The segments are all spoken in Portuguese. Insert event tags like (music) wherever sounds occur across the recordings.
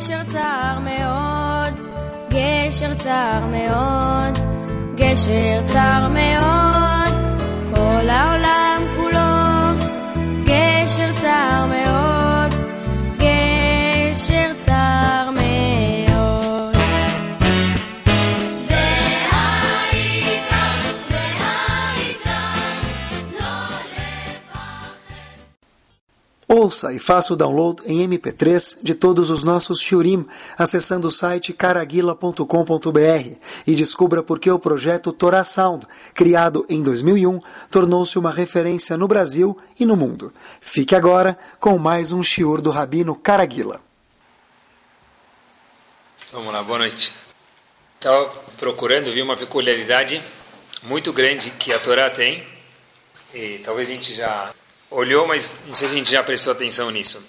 גשר צר מאוד, גשר צר מאוד, גשר צר מאוד, Ouça e faça o download em MP3 de todos os nossos shiurim acessando o site caraguila.com.br e descubra por que o projeto Torah Sound, criado em 2001, tornou-se uma referência no Brasil e no mundo. Fique agora com mais um shiur do Rabino Caraguila. Vamos lá, boa noite. Estava procurando, vi uma peculiaridade muito grande que a Torá tem, e talvez a gente já olhou, mas não sei se a gente já prestou atenção nisso.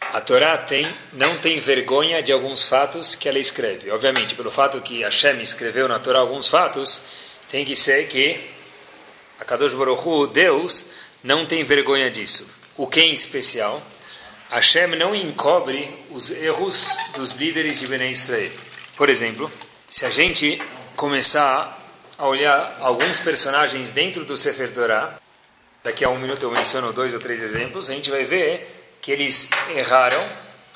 A Torá tem, não tem vergonha de alguns fatos que ela escreve. Obviamente, pelo fato que Hashem escreveu na Torá alguns fatos, tem que ser que a Kadosh Baruch Hu, Deus, não tem vergonha disso. O que em especial? Hashem não encobre os erros dos líderes de Bnei Israel. Por exemplo, se a gente começar a olhar alguns personagens dentro do Sefer Torah, daqui a um minuto eu menciono dois ou três exemplos, a gente vai ver que eles erraram.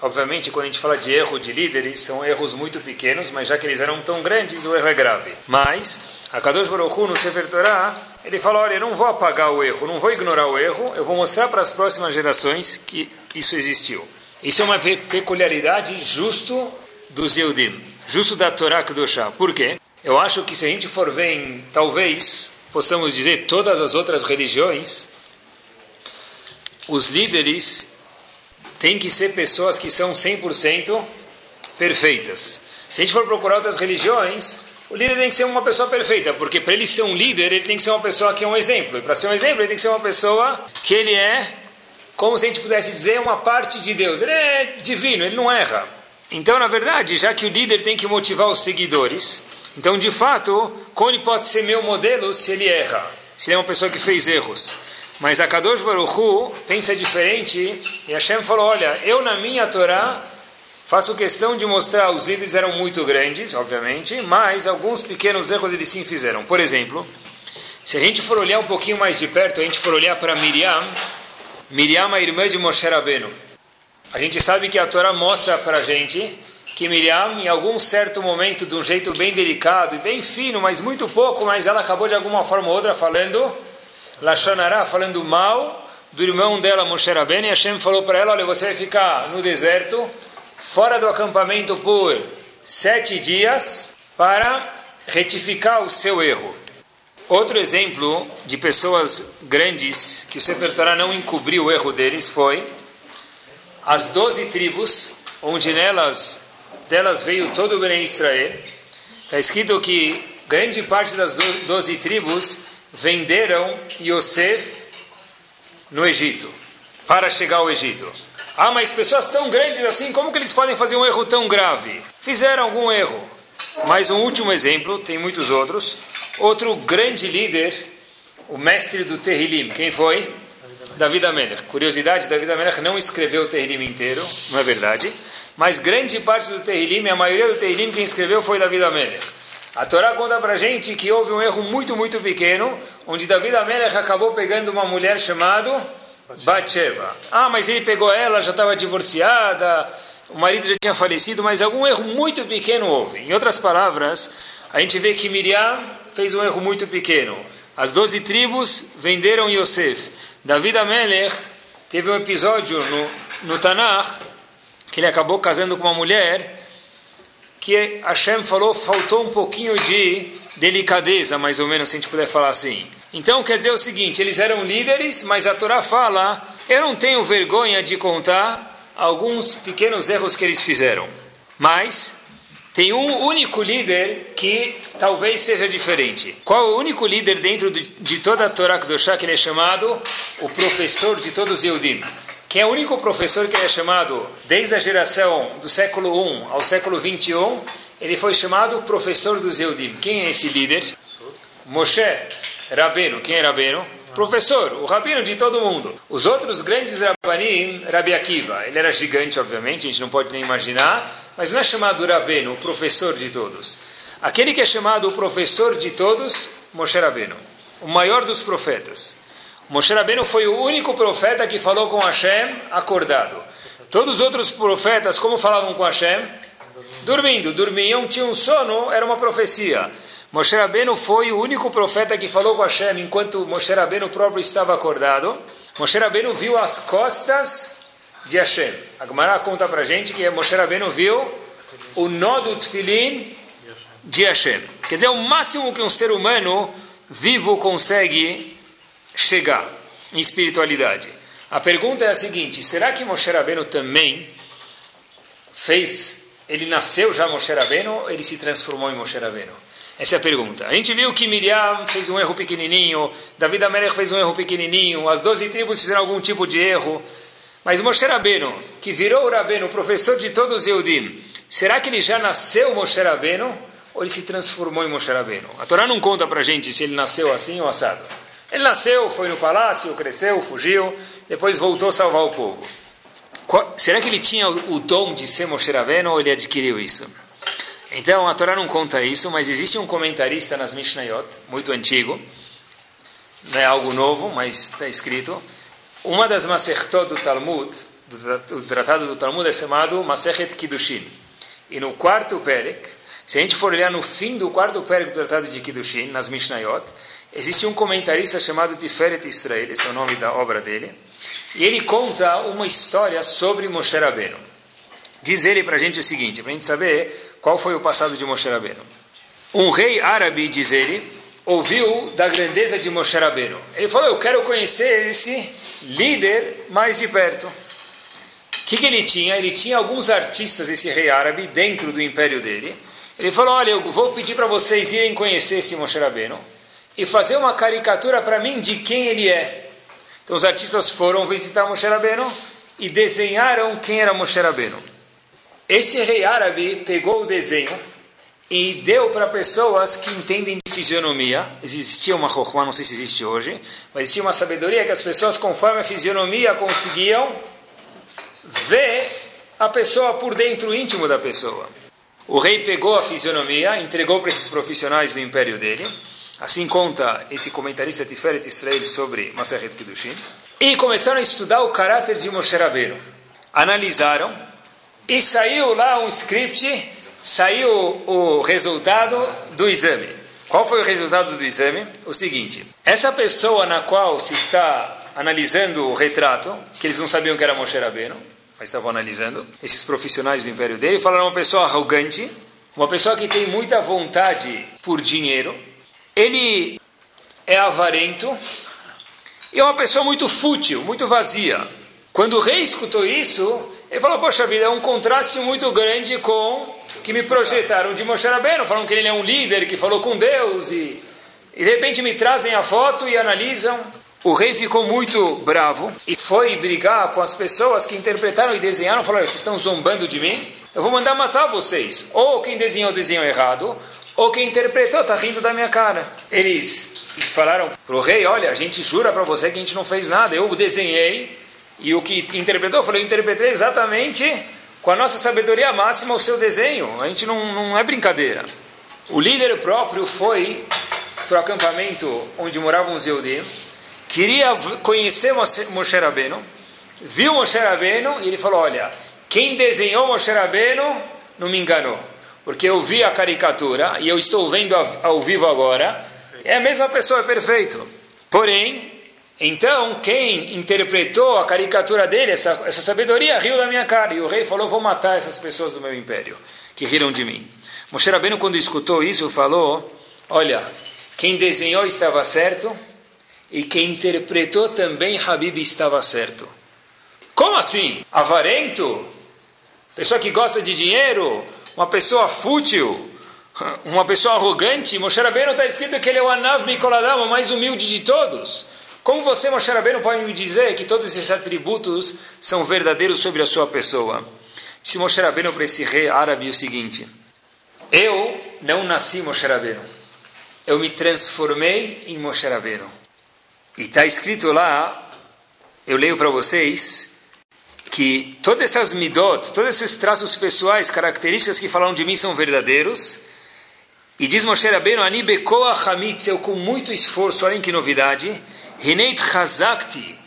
Obviamente, quando a gente fala de erro de líderes, são erros muito pequenos, mas já que eles eram tão grandes, o erro é grave. Mas, a Kadosh Baruch Hu, no Sefer Torah, ele fala, olha, eu não vou apagar o erro, não vou ignorar o erro, eu vou mostrar para as próximas gerações que isso existiu. Isso é uma pe peculiaridade justo dos Yehudim, justo da Torá Kedoshá. Por quê? Eu acho que se a gente for ver em, talvez, possamos dizer, todas as outras religiões, os líderes têm que ser pessoas que são 100% perfeitas. Se a gente for procurar outras religiões, o líder tem que ser uma pessoa perfeita, porque para ele ser um líder, ele tem que ser uma pessoa que é um exemplo. E para ser um exemplo, ele tem que ser uma pessoa que ele é, como se a gente pudesse dizer, uma parte de Deus. Ele é divino, ele não erra. Então, na verdade, já que o líder tem que motivar os seguidores, então, de fato, ele pode ser meu modelo se ele erra? Se ele é uma pessoa que fez erros. Mas a Kadosh Baruch Hu pensa diferente e Hashem falou, olha, eu na minha Torá faço questão de mostrar, os líderes eram muito grandes, obviamente, mas alguns pequenos erros eles sim fizeram. Por exemplo, se a gente for olhar um pouquinho mais de perto, a gente for olhar para Miriam, Miriam é a irmã de Moshe Rabbeinu. A gente sabe que a Torá mostra para a gente que Miriam, em algum certo momento, de um jeito bem delicado e bem fino, mas muito pouco, mas ela acabou de alguma forma ou outra falando Lashonará, falando mal do irmão dela, Moshe Rabbeinu, e Hashem falou para ela, olha, você vai ficar no deserto, fora do acampamento por sete dias, para retificar o seu erro. Outro exemplo de pessoas grandes que o Sefer Torah não encobriu o erro deles foi as doze tribos, onde nelas delas veio todo o Bnei Israel. Está escrito que grande parte das doze tribos venderam Yosef no Egito, para chegar ao Egito. Ah, mas pessoas tão grandes assim, como que eles podem fazer um erro tão grave? Fizeram algum erro. Mais um último exemplo, tem muitos outros. Outro grande líder, o mestre do Terrilim, quem foi? David Amelech. Curiosidade, David Amelech não escreveu o Terrilim inteiro, não é verdade? Mas grande parte do Terrilim, a maioria do Terrilim, quem escreveu foi David Amelech. A Torá conta pra gente que houve um erro muito, muito pequeno, onde David Amelech acabou pegando uma mulher chamada Batsheva. Ah, mas ele pegou ela, já estava divorciada, o marido já tinha falecido, mas algum erro muito pequeno houve. Em outras palavras, a gente vê que Miriam fez um erro muito pequeno. As doze tribos venderam Yosef. David Amelech teve um episódio no, no Tanakh que ele acabou casando com uma mulher que Hashem falou faltou um pouquinho de delicadeza, mais ou menos, se a gente puder falar assim. Então quer dizer o seguinte: eles eram líderes, mas a Torá fala, eu não tenho vergonha de contar alguns pequenos erros que eles fizeram. Mas tem um único líder que talvez seja diferente. Qual é o único líder dentro de, toda a Torá Kedoshá que ele é chamado o professor de todos os Yehudim? Quem é o único professor que é chamado desde a geração do século I ao século 21? Ele foi chamado professor dos Yehudim. Quem é esse líder? Moshe Rabbeinu. Quem é Rabbeinu? Professor, o rabino de todo mundo. Os outros grandes rabanim, Rabi Akiva, ele era gigante, obviamente, a gente não pode nem imaginar, mas não é chamado Rabeno, o professor de todos. Aquele que é chamado o professor de todos, Moshe Rabbeinu, o maior dos profetas. Moshe Rabbeinu foi o único profeta que falou com Hashem acordado. Todos os outros profetas, como falavam com Hashem? Dormindo, dormiam, tinham sono, era uma profecia. Moshe Rabbeinu foi o único profeta que falou com Hashem enquanto Moshe Rabbeinu próprio estava acordado. Moshe Rabbeinu viu as costas de Hashem. A conta para gente que Moshe Rabbeinu viu o nó do Tfilin de Hashem. Quer dizer, o máximo que um ser humano vivo consegue chegar em espiritualidade. A pergunta é a seguinte: será que Moshe Rabbeinu também fez, ele nasceu já Moshe Rabbeinu ou ele se transformou em Moshe Rabbeinu? Essa é a pergunta. A gente viu que Miriam fez um erro pequenininho, David Amelech fez um erro pequenininho, as doze tribos fizeram algum tipo de erro. Mas Moshe Rabbeinu, que virou o Rabbeinu, professor de todos os Eudim, será que ele já nasceu Moshe Rabbeinu ou ele se transformou em Moshe Rabbeinu? A Torá não conta para gente se ele nasceu assim ou assado. Ele nasceu, foi no palácio, cresceu, fugiu, depois voltou a salvar o povo. Qual, será que ele tinha o, dom de ser Moshe Rabbeinu ou ele adquiriu isso? Então, a Torá não conta isso, mas existe um comentarista nas Mishnayot, muito antigo, não é algo novo, mas está escrito. Uma das Masertot do Talmud, do, do tratado do Talmud, é chamado Masechet Kiddushin. E no quarto Perek, se a gente for olhar no fim do quarto Perek do tratado de Kiddushin, nas Mishnayot, existe um comentarista chamado Tiferet Israel, esse é o nome da obra dele, e ele conta uma história sobre Moshe Rabbeinu. Diz ele para a gente o seguinte, para a gente saber qual foi o passado de Moshe Rabbeinu? Um rei árabe, diz ele, ouviu da grandeza de Moshe Rabbeinu. Ele falou, eu quero conhecer esse líder mais de perto. O que, que ele tinha? Ele tinha alguns artistas, esse rei árabe, dentro do império dele. Ele falou, olha, eu vou pedir para vocês irem conhecer esse Moshe Rabbeinu e fazer uma caricatura para mim de quem ele é. Então os artistas foram visitar Moshe Rabbeinu e desenharam quem era Moshe Rabbeinu. Esse rei árabe pegou o desenho e deu para pessoas que entendem de fisionomia. Existia uma rohma, não sei se existe hoje, mas existia uma sabedoria que as pessoas, conforme a fisionomia, conseguiam ver a pessoa por dentro, íntimo da pessoa. O rei pegou a fisionomia, entregou para esses profissionais do império dele. Assim conta esse comentarista Tiferet Israel sobre Maseret Kiddushin. E começaram a estudar o caráter de Moshe Rabbeinu. Analisaram e saiu lá um script, saiu o resultado do exame. Qual foi o resultado do exame? O seguinte: essa pessoa na qual se está analisando o retrato, que eles não sabiam que era Moshe Rabbeinu, mas estavam analisando, esses profissionais do império dele falaram uma pessoa arrogante, uma pessoa que tem muita vontade por dinheiro, ele é avarento e é uma pessoa muito fútil, muito vazia. Quando o rei escutou isso, ele falou, poxa vida, é um contraste muito grande com que me projetaram de Moshe Rabbeinu, falam que ele é um líder que falou com Deus e, e de repente me trazem a foto e analisam. O rei ficou muito bravo e foi brigar com as pessoas que interpretaram e desenharam, falaram, vocês estão zombando de mim? Eu vou mandar matar vocês. Ou quem desenhou desenhou errado, ou quem interpretou está rindo da minha cara. Eles falaram para o rei, olha, a gente jura para você que a gente não fez nada, eu desenhei e o que interpretou, falei, eu interpretei exatamente com a nossa sabedoria máxima o seu desenho. A gente não, não é brincadeira. O líder próprio foi para o acampamento onde moravam os Eudim, queria conhecer Moshe Rabbeinu, viu Moshe Rabbeinu e ele falou, olha, quem desenhou Moshe Rabbeinu não me enganou, porque eu vi a caricatura e eu estou vendo ao vivo agora, é a mesma pessoa, é perfeito. Porém, então, quem interpretou a caricatura dele, essa, essa sabedoria, riu da minha cara. E o rei falou: Vou matar essas pessoas do meu império, que riram de mim. Moshe Rabbeinu, quando escutou isso, falou: Olha, quem desenhou estava certo, e quem interpretou também, Habib, estava certo. Como assim? Avarento? Pessoa que gosta de dinheiro? Uma pessoa fútil? Uma pessoa arrogante? Moshe Rabbeinu está escrito que ele é o Anav Mikoladam, o mais humilde de todos. Como você, Moshe Rabbeinu, pode me dizer que todos esses atributos são verdadeiros sobre a sua pessoa? Se Moshe Rabbeinu para esse rei árabe o seguinte, eu não nasci Moshe Rabbeinu, eu me transformei em Moshe Rabbeinu. E está escrito lá, eu leio para vocês, que todas essas midot, todos esses traços pessoais, características que falam de mim são verdadeiros. E diz Moshe Rabbeinu, Ani bekoa hamitz, eu com muito esforço, olhem que novidade, Hineit chazakti,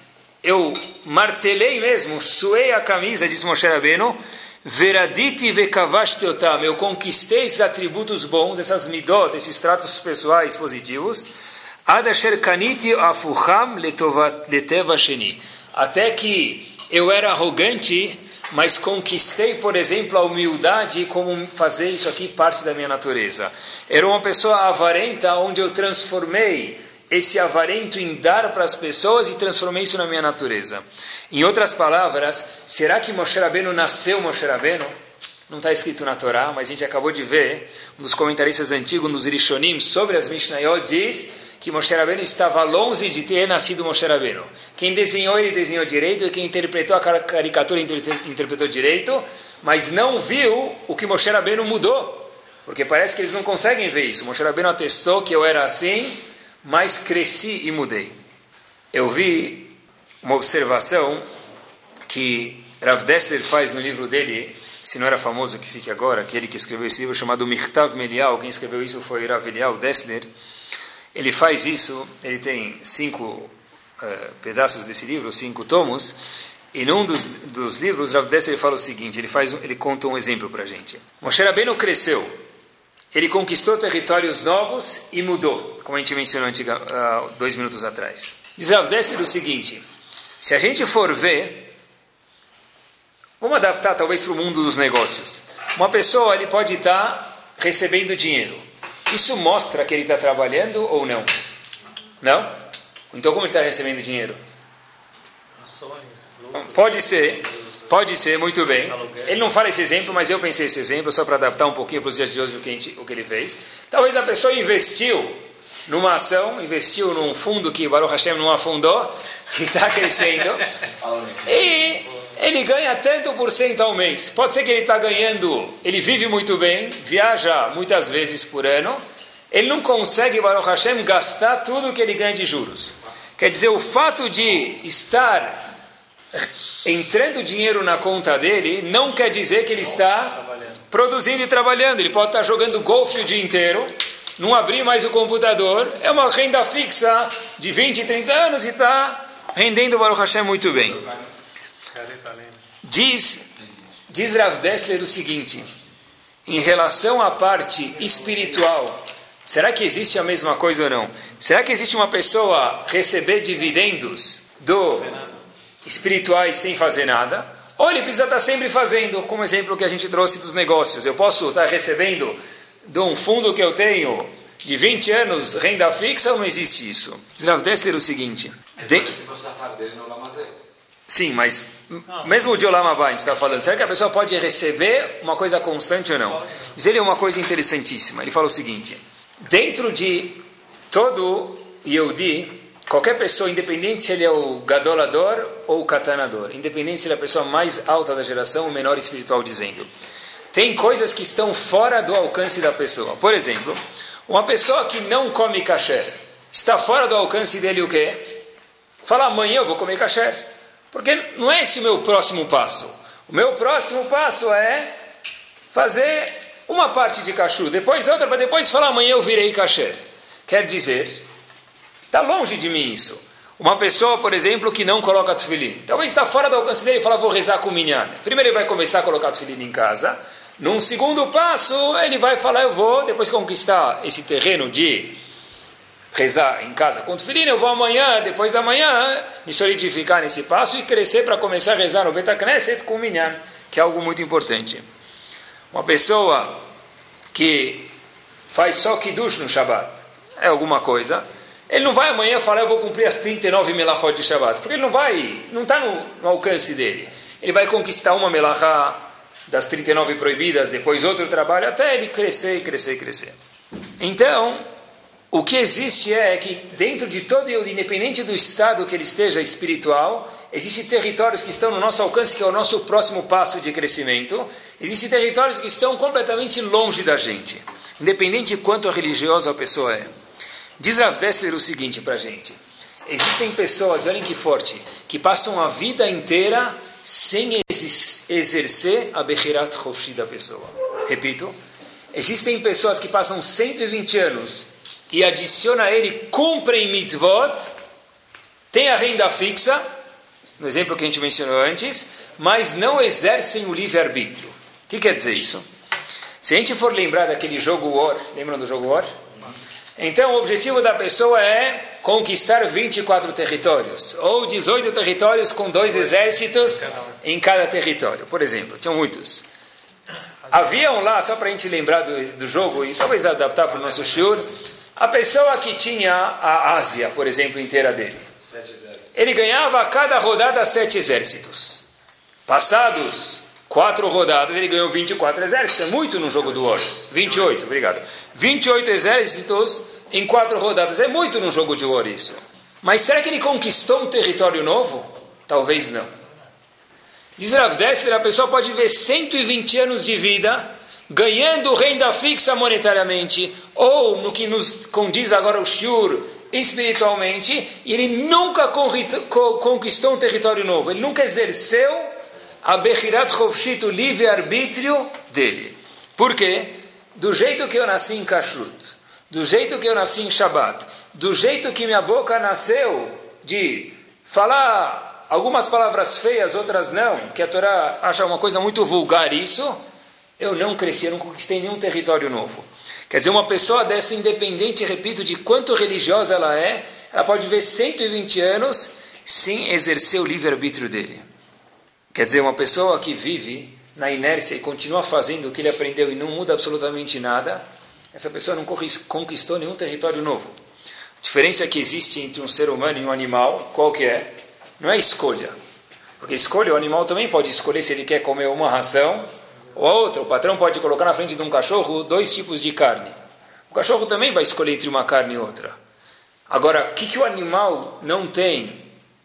eu martelei mesmo, suei a camisa, diz Moshe Rabbeinu, veraditi vekavashti otam, eu conquistei esses atributos bons, essas midot, esses tratos pessoais positivos, adasher kaniti afucham leteva sheni, até que eu era arrogante, mas conquistei, por exemplo, a humildade como fazer isso aqui parte da minha natureza. Era uma pessoa avarenta, onde eu transformei esse avarento em dar para as pessoas e transformei isso na minha natureza. Em outras palavras, será que Moshe Rabbeinu nasceu Moshe Rabbeinu? Não está escrito na Torá, mas a gente acabou de ver, um dos comentaristas antigos, dos Irishonim, sobre as Mishnayot, diz que Moshe Rabbeinu estava longe de ter nascido Moshe Rabbeinu. Quem desenhou, ele desenhou direito, e quem interpretou a caricatura, interpretou direito, mas não viu o que Moshe Rabbeinu mudou. Porque parece que eles não conseguem ver isso. Moshe Rabbeinu atestou que eu era assim, mas cresci e mudei. Eu vi uma observação que Rav Dessler faz no livro dele, se não era famoso que fique agora, aquele que escreveu esse livro chamado Mirtav Melial, quem escreveu isso foi Rav Elial Dessler. Ele faz isso, ele tem cinco uh, pedaços desse livro, cinco tomos, e num dos, dos livros, Rav Dessler fala o seguinte, ele, faz, ele conta um exemplo para a gente. Moshe Rabbeinu cresceu, ele conquistou territórios novos e mudou, como a gente mencionou antiga, uh, dois minutos atrás. Diz Rav Dessler o seguinte: se a gente for ver, vamos adaptar talvez para o mundo dos negócios. Uma pessoa ele pode estar recebendo dinheiro. Isso mostra que ele está trabalhando ou não? Não? Então como ele está recebendo dinheiro? Pode ser. Pode ser, muito bem. Ele não fala esse exemplo, mas eu pensei esse exemplo só para adaptar um pouquinho para os dias de hoje o que, gente, o que ele fez. Talvez a pessoa investiu numa ação, investiu num fundo que Baruch Hashem não afundou, que (laughs) está crescendo, e ele ganha tanto por cento ao mês. Pode ser que ele está ganhando, ele vive muito bem, viaja muitas vezes por ano, ele não consegue, Baruch Hashem, gastar tudo que ele ganha de juros. Quer dizer, o fato de estar entrando dinheiro na conta dele não quer dizer que ele está produzindo e trabalhando. Ele pode estar jogando golfe o dia inteiro, não abrir mais o computador. É uma renda fixa de 20, 30 anos e está rendendo Baruch Hashem muito bem. Diz, diz Rav Dessler o seguinte, em relação à parte espiritual, será que existe a mesma coisa ou não? Será que existe uma pessoa receber dividendos do espirituais sem fazer nada, ou ele precisa estar sempre fazendo, como exemplo que a gente trouxe dos negócios. Eu posso estar recebendo de um fundo que eu tenho de 20 anos renda fixa ou não existe isso? Rav Dessler o seguinte. De... Sim, mas mesmo o de Olam Abba, a gente está falando, será que a pessoa pode receber uma coisa constante ou não? Diz ele uma coisa interessantíssima. Ele fala o seguinte: dentro de todo Yehudi, qualquer pessoa, independente se ele é o gadolador ou o katanador, independente se ele é a pessoa mais alta da geração ou menor espiritual dizendo, tem coisas que estão fora do alcance da pessoa. Por exemplo, uma pessoa que não come kasher, está fora do alcance dele o quê? Fala, amanhã eu vou comer kasher. Porque não é esse o meu próximo passo. O meu próximo passo é fazer uma parte de cachu, depois outra, para depois falar amanhã eu virei kasher. Quer dizer, está longe de mim isso. Uma pessoa, por exemplo, que não coloca tefilim. Talvez está fora do alcance dele e fala, vou rezar com minyan. Primeiro ele vai começar a colocar tefilim em casa. Num segundo passo, ele vai falar, eu vou, depois conquistar esse terreno de rezar em casa com tefilim, eu vou amanhã, depois da manhã, me solidificar nesse passo e crescer para começar a rezar no Betacneset com o minyan, que é algo muito importante. Uma pessoa que faz só kiddush no Shabbat, é alguma coisa, ele não vai amanhã falar, eu vou cumprir as 39 melachot de Shabbat, porque ele não vai, não está no, no, alcance dele. Ele vai conquistar uma melachá das 39 proibidas, depois outro trabalho, até ele crescer crescer crescer. Então, o que existe é que dentro de todo Yehudi, independente do estado que ele esteja espiritual, existem territórios que estão no nosso alcance, que é o nosso próximo passo de crescimento. Existem territórios que estão completamente longe da gente, independente de quanto religiosa a pessoa é. Diz Rav Dessler o seguinte para a gente. Existem pessoas, olhem que forte, que passam a vida inteira sem exercer a Bechirat Choshi da pessoa. Repito, existem pessoas que passam 120 anos e adiciona a ele, cumprem mitzvot, tem a renda fixa, no exemplo que a gente mencionou antes, mas não exercem o livre-arbítrio. O que quer dizer isso? Se a gente for lembrar daquele jogo War, lembram do jogo War? Então, o objetivo da pessoa é conquistar 24 territórios, ou 18 territórios com dois exércitos em cada território. Por exemplo, tinham muitos. Haviam lá, só para a gente lembrar do, do jogo e talvez adaptar para o nosso shiur, a pessoa que tinha a Ásia, por exemplo, inteira dele. Ele ganhava a cada rodada sete exércitos. Passados quatro rodadas, ele ganhou 24 exércitos. É muito no jogo do War. 28, obrigado. 28 exércitos em quatro rodadas. É muito no jogo de War isso. Mas será que ele conquistou um território novo? Talvez não. Diz Rav Dessler, a pessoa pode viver 120 anos de vida ganhando renda fixa monetariamente, ou no que nos condiz agora o Shur, espiritualmente, e ele nunca conquistou um território novo, ele nunca exerceu a Bechirat Chovshit, o livre-arbítrio dele. Por quê? Do jeito que eu nasci em Kashrut, do jeito que eu nasci em Shabbat, do jeito que minha boca nasceu de falar algumas palavras feias, outras não, que a Torá acha uma coisa muito vulgar isso, eu não cresci, eu não conquistei nenhum território novo. Quer dizer, uma pessoa dessa, independente, repito, de quanto religiosa ela é, ela pode viver 120 anos sem exercer o livre-arbítrio dele. Quer dizer, uma pessoa que vive na inércia e continua fazendo o que ele aprendeu e não muda absolutamente nada, essa pessoa não conquistou nenhum território novo. A diferença que existe entre um ser humano e um animal, qual que é? Não é escolha. Porque escolha, o animal também pode escolher se ele quer comer uma ração ou outra. O patrão pode colocar na frente de um cachorro dois tipos de carne. O cachorro também vai escolher entre uma carne e outra. Agora, o que, que o animal não tem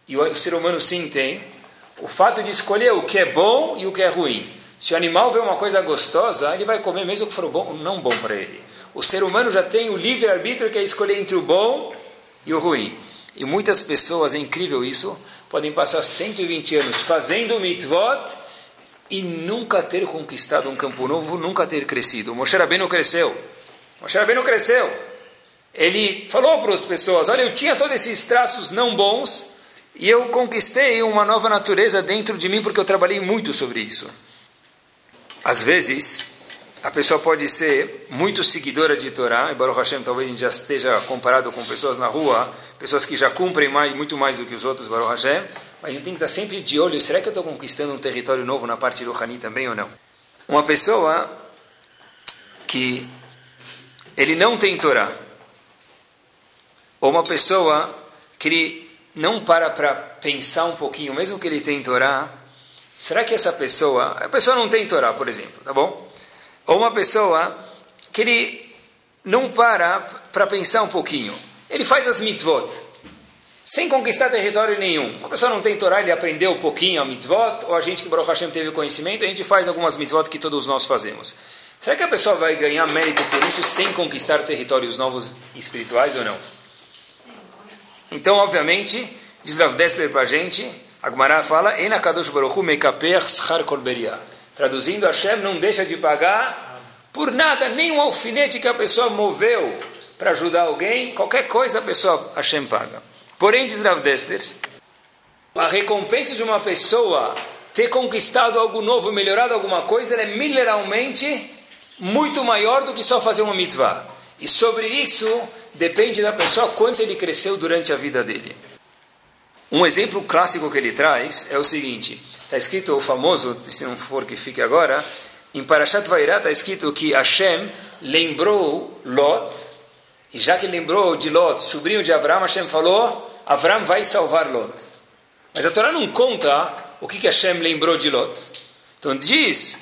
e o ser humano sim tem? O fato de escolher o que é bom e o que é ruim. Se o animal vê uma coisa gostosa, ele vai comer mesmo que for bom, não bom para ele. O ser humano já tem o livre-arbítrio que é escolher entre o bom e o ruim. E muitas pessoas, é incrível isso, podem passar 120 anos fazendo mitzvot e nunca ter conquistado um campo novo, nunca ter crescido. O Moshe Rabbeinu cresceu. Moshe Rabbeinu cresceu. Ele falou para as pessoas, olha, eu tinha todos esses traços não bons e eu conquistei uma nova natureza dentro de mim porque eu trabalhei muito sobre isso. Às vezes, a pessoa pode ser muito seguidora de Torá, e Baruch Hashem talvez a gente já esteja comparado com pessoas na rua, pessoas que já cumprem mais, muito mais do que os outros, Baruch Hashem, mas a gente tem que estar sempre de olho, será que eu estou conquistando um território novo na parte do Hani também ou não? Uma pessoa que ele não tem Torá, ou uma pessoa que ele não para para pensar um pouquinho, mesmo que ele tem Torá, será que essa pessoa, a pessoa não tem Torá, por exemplo, tá bom? Ou uma pessoa que ele não para para pensar um pouquinho, ele faz as mitzvot, sem conquistar território nenhum. Uma pessoa não tem Torá, ele aprendeu um pouquinho a mitzvot, ou a gente que Baruch Hashem teve conhecimento, a gente faz algumas mitzvot que todos nós fazemos. Será que a pessoa vai ganhar mérito por isso sem conquistar territórios novos espirituais ou não? Então, obviamente, diz Rav Dessler para a gente, a Gemara fala, Enakadosh Baruch Hu mekaper schar kol Traduzindo, Hashem não deixa de pagar por nada, nem um alfinete que a pessoa moveu para ajudar alguém, qualquer coisa a pessoa Hashem paga. Porém, diz Rav Dessler, a recompensa de uma pessoa ter conquistado algo novo, melhorado alguma coisa, ela é mineralmente muito maior do que só fazer uma mitzvah. E sobre isso depende da pessoa quanto ele cresceu durante a vida dele. Um exemplo clássico que ele traz é o seguinte: está escrito o famoso, se não for que fique agora, em Parashat Vairá está escrito que Hashem lembrou Lot, e já que lembrou de Lot, sobrinho de Abraão, Hashem falou: Abraão vai salvar Lot. Mas a Torá não conta o que, que Hashem lembrou de Lot. Então diz,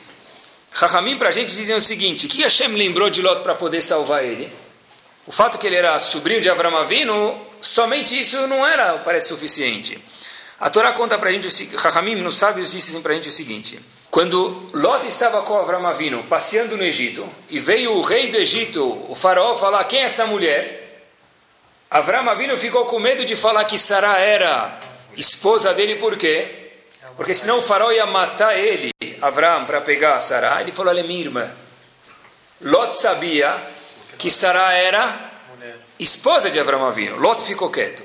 Rahamim para a gente dizem o seguinte: o que Hashem lembrou de Lot para poder salvar ele? O fato que ele era sobrinho de Avram Avinu, somente isso não era, parece, suficiente. A Torá conta para a gente, Rahamim, nos sábios, disse para a gente o seguinte: quando Lot estava com Avram Avinu passeando no Egito, e veio o rei do Egito, o faraó, falar: quem é essa mulher? Avram Avinu ficou com medo de falar que Sarah era esposa dele, por quê? porque senão o faraó ia matar ele, Avram, para pegar a Sarah. Ele falou: Olha, minha irmã. Lot sabia que Sarah era esposa de Avram Avinu. Lot ficou quieto.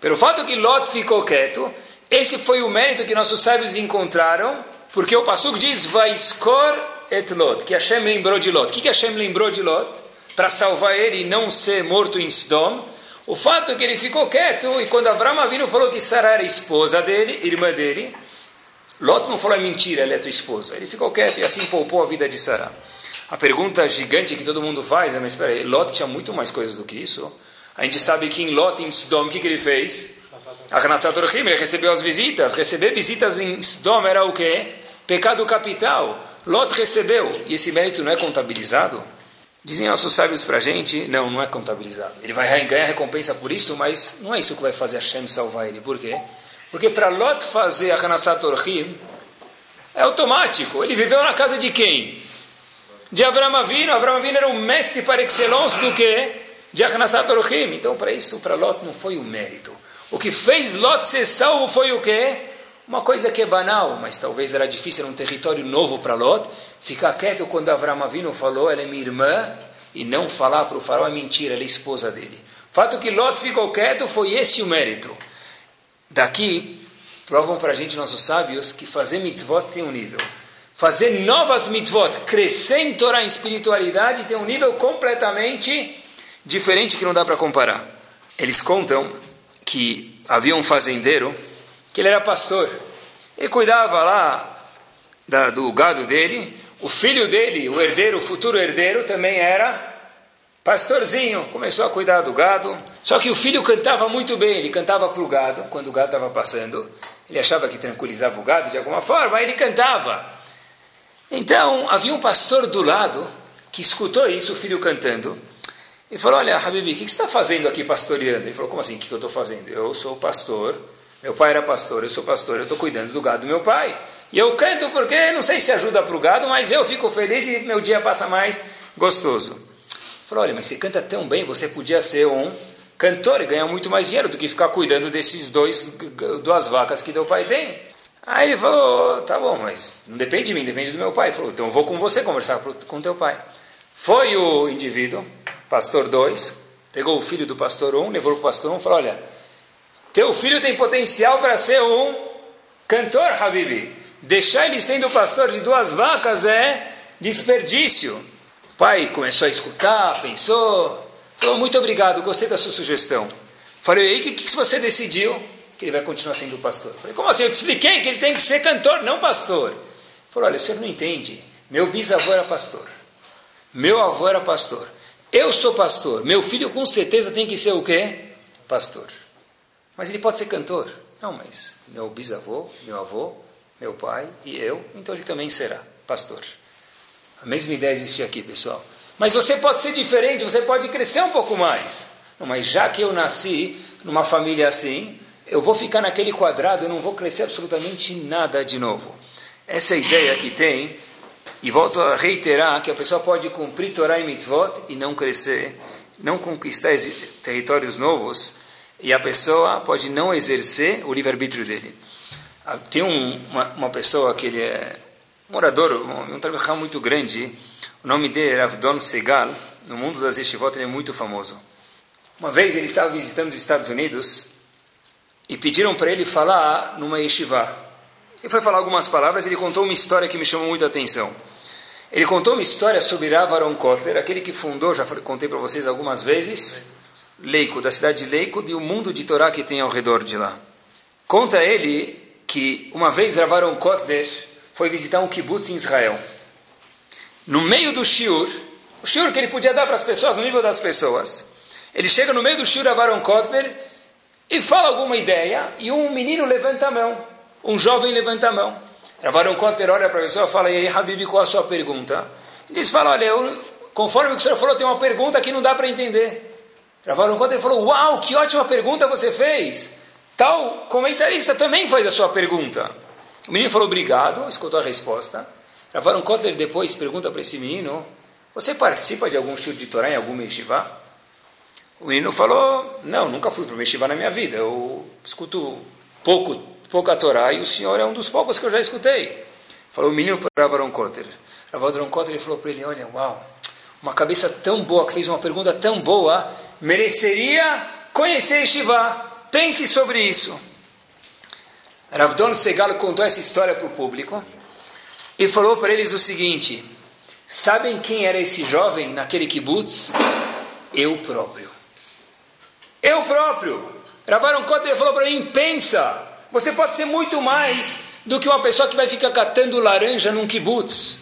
Pelo fato que Lot ficou quieto, esse foi o mérito que nossos sábios encontraram, porque o Pasuk diz: Vaiskor et Lot, que Hashem lembrou de Lot. O que Hashem lembrou de Lot? Para salvar ele e não ser morto em Sodom. O fato é que ele ficou quieto e quando Avram Avinu falou que Sarah era esposa dele, irmã dele, Lot não falou é mentira, ela é tua esposa. Ele ficou quieto e assim poupou a vida de Sarah. A pergunta gigante que todo mundo faz é, mas espera aí, Lot tinha muito mais coisas do que isso. A gente sabe que em Lot, em Sodom, o que, que ele fez? Achnasat Orchim, ele recebeu as visitas. Receber visitas em Sodom era o quê? Pecado capital. Lot recebeu. E esse mérito não é contabilizado? Dizem nossos sábios para a gente, não, não é contabilizado. Ele vai ganhar recompensa por isso, mas não é isso que vai fazer Hashem salvar ele. Por quê? Porque para Lot fazer a Hanasat Orchim, é automático. Ele viveu na casa de quem? De Avram Avinu. Avram Avinu era o mestre par excellence do que? De Achnasat Orchim. Então, para isso, para Lot não foi o mérito. O que fez Lot ser salvo foi o quê? Uma coisa que é banal, mas talvez era difícil, era um território novo para Lot. Ficar quieto quando Avram Avinu falou, ela é minha irmã, e não falar para o faraó é mentira, ela é esposa dele. Fato que Lot ficou quieto foi esse o mérito. Daqui, provam para a gente, nossos sábios, que fazer mitzvot tem um nível. Fazer novas mitzvot, crescer em Torá, em espiritualidade, tem um nível completamente diferente que não dá para comparar. Eles contam que havia um fazendeiro, que ele era pastor. Ele cuidava lá da, do gado dele. O filho dele, o herdeiro, o futuro herdeiro, também era pastorzinho. Começou a cuidar do gado. Só que o filho cantava muito bem. Ele cantava para o gado, quando o gado estava passando. Ele achava que tranquilizava o gado de alguma forma, aí ele cantava. Então, havia um pastor do lado que escutou isso, o filho cantando. E falou: Olha, Habibi, o que você está fazendo aqui pastoreando? Ele falou: Como assim? O que eu estou fazendo? Eu sou pastor, meu pai era pastor, eu sou pastor, eu estou cuidando do gado do meu pai. E eu canto porque não sei se ajuda para o gado, mas eu fico feliz e meu dia passa mais gostoso. Ele falou: Olha, mas você canta tão bem, você podia ser um cantor e ganhar muito mais dinheiro do que ficar cuidando desses dois duas vacas que teu pai tem. Aí ele falou: Tá bom, mas não depende de mim, depende do meu pai. Ele falou: Então eu vou com você conversar com teu pai. Foi o indivíduo pastor 2, pegou o filho do pastor 1, um, levou para o pastor 1 um, falou: Olha, teu filho tem potencial para ser um cantor, Habibi. Deixar ele sendo pastor de duas vacas é desperdício. O pai começou a escutar, pensou, falou: Muito obrigado, gostei da sua sugestão. Falei: E o que, que você decidiu? Que ele vai continuar sendo pastor. Falei: Como assim? Eu te expliquei que ele tem que ser cantor, não pastor. Ele falou: Olha, o senhor não entende. Meu bisavô era pastor. Meu avô era pastor. Eu sou pastor. Meu filho com certeza tem que ser o quê? Pastor. Mas ele pode ser cantor. Não, mas meu bisavô, meu avô, meu pai e eu, então ele também será pastor. A mesma ideia existe aqui, pessoal. Mas você pode ser diferente, você pode crescer um pouco mais. Não, mas já que eu nasci numa família assim, eu vou ficar naquele quadrado, eu não vou crescer absolutamente nada de novo. Essa é ideia que tem e volto a reiterar que a pessoa pode cumprir Torah e mitzvot e não crescer, não conquistar territórios novos, e a pessoa pode não exercer o livre-arbítrio dele. Ah, tem um, uma, uma, pessoa que ele é morador, um, trabalhador muito grande, o nome dele era Avdon Segal, no mundo das yeshivot ele é muito famoso. Uma vez ele estava visitando os Estados Unidos e pediram para ele falar numa yeshiva. Ele foi falar algumas palavras e ele contou uma história que me chamou muita atenção. Ele contou uma história sobre Rav Aron Kotler, aquele que fundou, já contei para vocês algumas vezes, Leico, da cidade de Leico, e o mundo de Torá que tem ao redor de lá. Conta ele que uma vez Rav Aron Kotler foi visitar um kibbutz em Israel. No meio do shiur, o shiur que ele podia dar para as pessoas, no nível das pessoas, ele chega no meio do shiur Rav Aron Kotler e fala alguma ideia, e um menino levanta a mão, um jovem levanta a mão. Ravaron Kotler olha para a pessoa e fala, e aí, Habib, qual a sua pergunta? Eles falam, olha, eu, conforme o que o senhor falou, tem uma pergunta que não dá para entender. Ravaron Kotler falou, uau, que ótima pergunta você fez. Tal comentarista também faz a sua pergunta. O menino falou, obrigado, escutou a resposta. Ravaron Kotler depois pergunta para esse menino, você participa de algum estudo de Torá em algum yeshiva? O menino falou, não, nunca fui para yeshiva na minha vida. Eu escuto pouco pouca Torá e o senhor é um dos poucos que eu já escutei. Falou o menino para Ravaron Kotter. Ravaron Kotter falou para ele, olha, uau, uma cabeça tão boa, que fez uma pergunta tão boa, mereceria conhecer Shiva. Pense sobre isso. Ravdon Segal contou essa história para o público e falou para eles o seguinte: Sabem quem era esse jovem naquele kibbutz? Eu próprio. Eu próprio. Ravaron Kotter falou para mim: pensa, você pode ser muito mais do que uma pessoa que vai ficar catando laranja num kibbutz.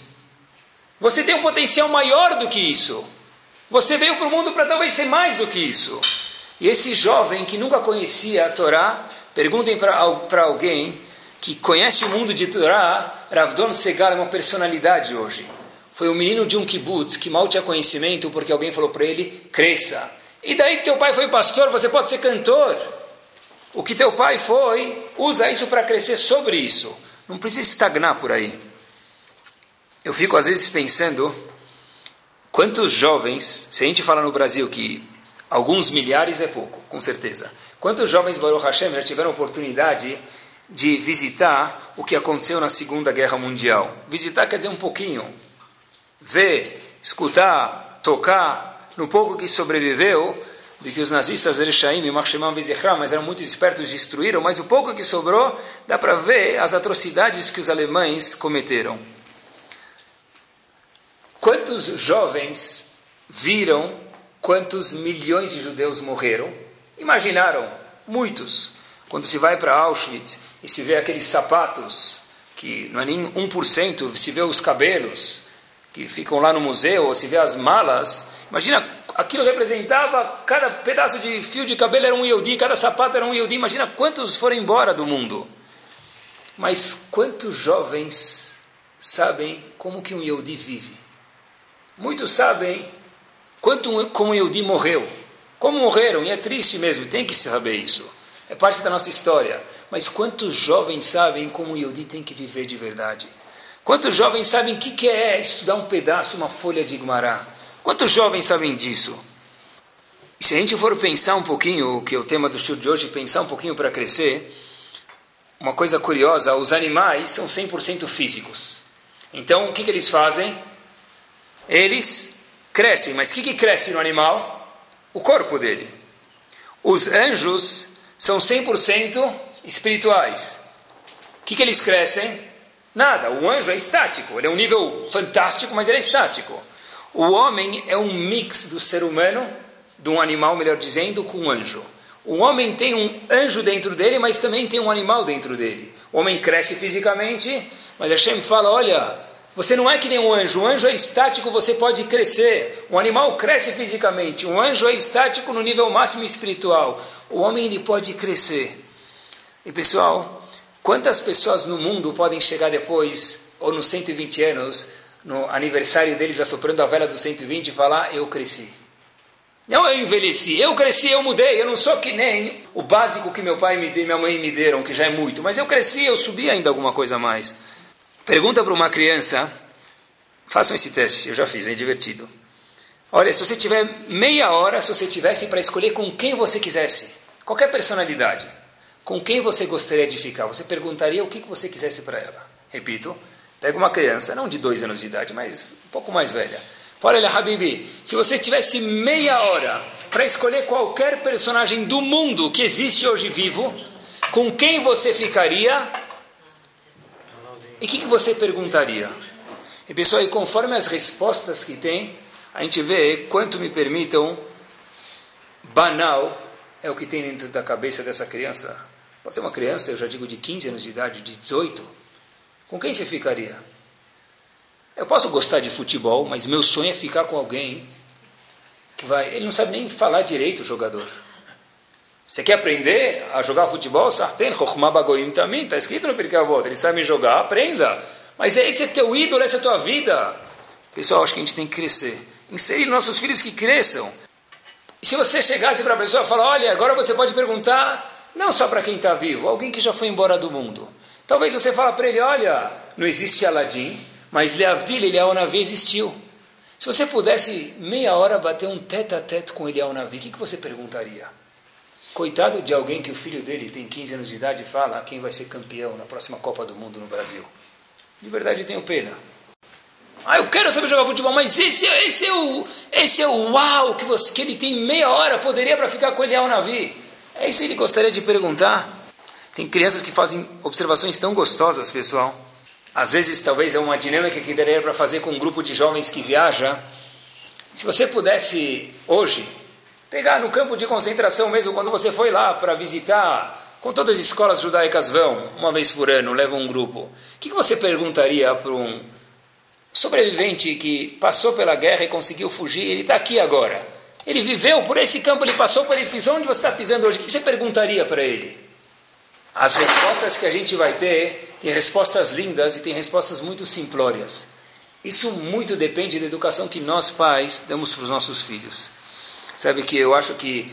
Você tem um potencial maior do que isso. Você veio para o mundo para talvez ser mais do que isso. E esse jovem que nunca conhecia a Torá, perguntem para alguém que conhece o mundo de Torá, Ravdon Segal é uma personalidade hoje. Foi um menino de um kibbutz que mal tinha conhecimento porque alguém falou para ele, cresça. E daí que teu pai foi pastor, você pode ser cantor. O que teu pai foi, usa isso para crescer sobre isso. Não precisa estagnar por aí. Eu fico às vezes pensando quantos jovens, se a gente fala no Brasil que alguns milhares é pouco, com certeza. Quantos jovens Baruch Hashem já tiveram oportunidade de visitar o que aconteceu na Segunda Guerra Mundial? Visitar quer dizer um pouquinho. Ver, escutar, tocar, no pouco que sobreviveu, de que os nazistas Ereshaim e Machshemam Vizechram, mas eram muito espertos, destruíram, mas o pouco que sobrou, dá para ver as atrocidades que os alemães cometeram. Quantos jovens viram quantos milhões de judeus morreram? Imaginaram, muitos. Quando se vai para Auschwitz e se vê aqueles sapatos, que não é nem 1%, se vê os cabelos que ficam lá no museu, ou se vê as malas, imagina aquilo representava, cada pedaço de fio de cabelo era um Yehudi, cada sapato era um Yehudi. Imagina quantos foram embora do mundo. Mas quantos jovens sabem como que um Yehudi vive? Muitos sabem quanto como um Yehudi morreu. Como morreram, e é triste mesmo, tem que saber isso. É parte da nossa história. Mas quantos jovens sabem como o Yehudi tem que viver de verdade? Quantos jovens sabem o que, que é estudar um pedaço, uma folha de Igmará? Quantos jovens sabem disso? E se a gente for pensar um pouquinho, o que é o tema do estudo de hoje, pensar um pouquinho para crescer, uma coisa curiosa, os animais são 100% físicos. Então, o que, que eles fazem? Eles crescem, mas o que, que cresce no animal? O corpo dele. Os anjos são 100% espirituais. O que, que eles crescem? Nada. O anjo é estático. Ele é um nível fantástico, mas ele é estático. O homem é um mix do ser humano, de um animal, melhor dizendo, com um anjo. O homem tem um anjo dentro dele, mas também tem um animal dentro dele. O homem cresce fisicamente, mas Hashem fala: olha, você não é que nem um anjo. O anjo é estático, você pode crescer. O animal cresce fisicamente. O anjo é estático no nível máximo espiritual. O homem ele pode crescer. E pessoal, quantas pessoas no mundo podem chegar depois, ou nos 120 anos, no aniversário deles, assoprando a vela dos 120 e falar: Eu cresci. Não eu envelheci, eu cresci, eu mudei, eu não sou que nem o básico que meu pai me deu, minha mãe me deram, que já é muito, mas eu cresci, eu subi ainda alguma coisa a mais. Pergunta para uma criança, façam esse teste, eu já fiz, é divertido. Olha, se você tiver meia hora, se você tivesse para escolher com quem você quisesse, qualquer personalidade, com quem você gostaria de ficar, você perguntaria o que você quisesse para ela. Repito, Pega uma criança, não de dois anos de idade, mas um pouco mais velha. Fala, olha, Habibi, se você tivesse meia hora para escolher qualquer personagem do mundo que existe hoje vivo, com quem você ficaria? E o que, que, você perguntaria? E pessoal, e conforme as respostas que tem, a gente vê quanto me permitam, banal é o que tem dentro da cabeça dessa criança. Pode ser uma criança, eu já digo de 15 anos de idade, de 18 com quem você ficaria? Eu posso gostar de futebol, mas meu sonho é ficar com alguém que vai. Ele não sabe nem falar direito o jogador. Você quer aprender a jogar futebol? Sarten, Chokhmah Bagoim também, está escrito no Pirkei Avot. Eles sabem jogar, aprenda. Mas esse é teu ídolo, essa é tua vida. Pessoal, acho que a gente tem que crescer. Inserir nossos filhos que cresçam. E se você chegasse para a pessoa e falar, olha, agora você pode perguntar, não só para quem está vivo, alguém que já foi embora do mundo. Talvez você fale para ele, olha, não existe Aladim, mas Leavdil, Eliyahu Navi existiu. Se você pudesse meia hora bater um tete a tete com Eliyahu Navi, o que, que você perguntaria? Coitado de alguém que o filho dele tem 15 anos de idade e fala quem vai ser campeão na próxima Copa do Mundo no Brasil. De verdade, eu tenho pena. Ah, eu quero saber jogar futebol, mas esse, esse, é, o, esse é o uau que, você, que ele tem meia hora, poderia para ficar com ele ao navio. É isso que ele gostaria de perguntar. Tem crianças que fazem observações tão gostosas, pessoal. Às vezes, talvez é uma dinâmica que daria para fazer com um grupo de jovens que viaja. Se você pudesse, hoje, pegar no campo de concentração mesmo, quando você foi lá para visitar, com todas as escolas judaicas vão, uma vez por ano, levam um grupo. O que você perguntaria para um sobrevivente que passou pela guerra e conseguiu fugir? Ele está aqui agora. Ele viveu por esse campo, ele passou por ele pisou onde você está pisando hoje. O que você perguntaria para ele? As respostas que a gente vai ter, tem respostas lindas e tem respostas muito simplórias. Isso muito depende da educação que nós pais damos para os nossos filhos. Sabe que eu acho que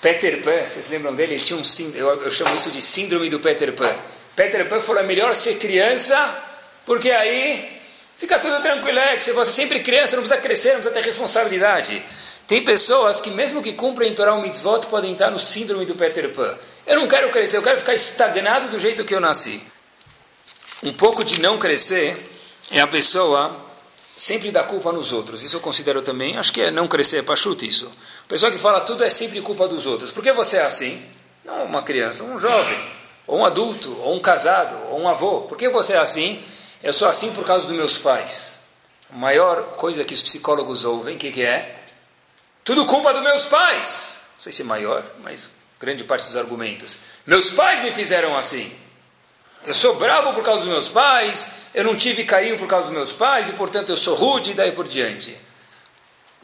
Peter Pan, vocês lembram dele? Ele tinha um eu, eu chamo isso de síndrome do Peter Pan. Peter Pan falou: é melhor ser criança, porque aí fica tudo tranquilo. É que você sempre criança, não precisa crescer, não precisa ter responsabilidade. Tem pessoas que, mesmo que cumprem Torah ou mitzvot, podem estar no síndrome do Peter Pan. Eu não quero crescer, eu quero ficar estagnado do jeito que eu nasci. Um pouco de não crescer é a pessoa sempre dar culpa nos outros. Isso eu considero também, acho que é não crescer, é pachuto isso. A pessoa que fala tudo é sempre culpa dos outros. Por que você é assim? Não uma criança, um jovem, ou um adulto, ou um casado, ou um avô. Por que você é assim? Eu sou assim por causa dos meus pais. A maior coisa que os psicólogos ouvem, o que, que é? Tudo culpa dos meus pais. Não sei se é maior, mas grande parte dos argumentos. Meus pais me fizeram assim. Eu sou bravo por causa dos meus pais, eu não tive carinho por causa dos meus pais e, portanto, eu sou rude e daí por diante.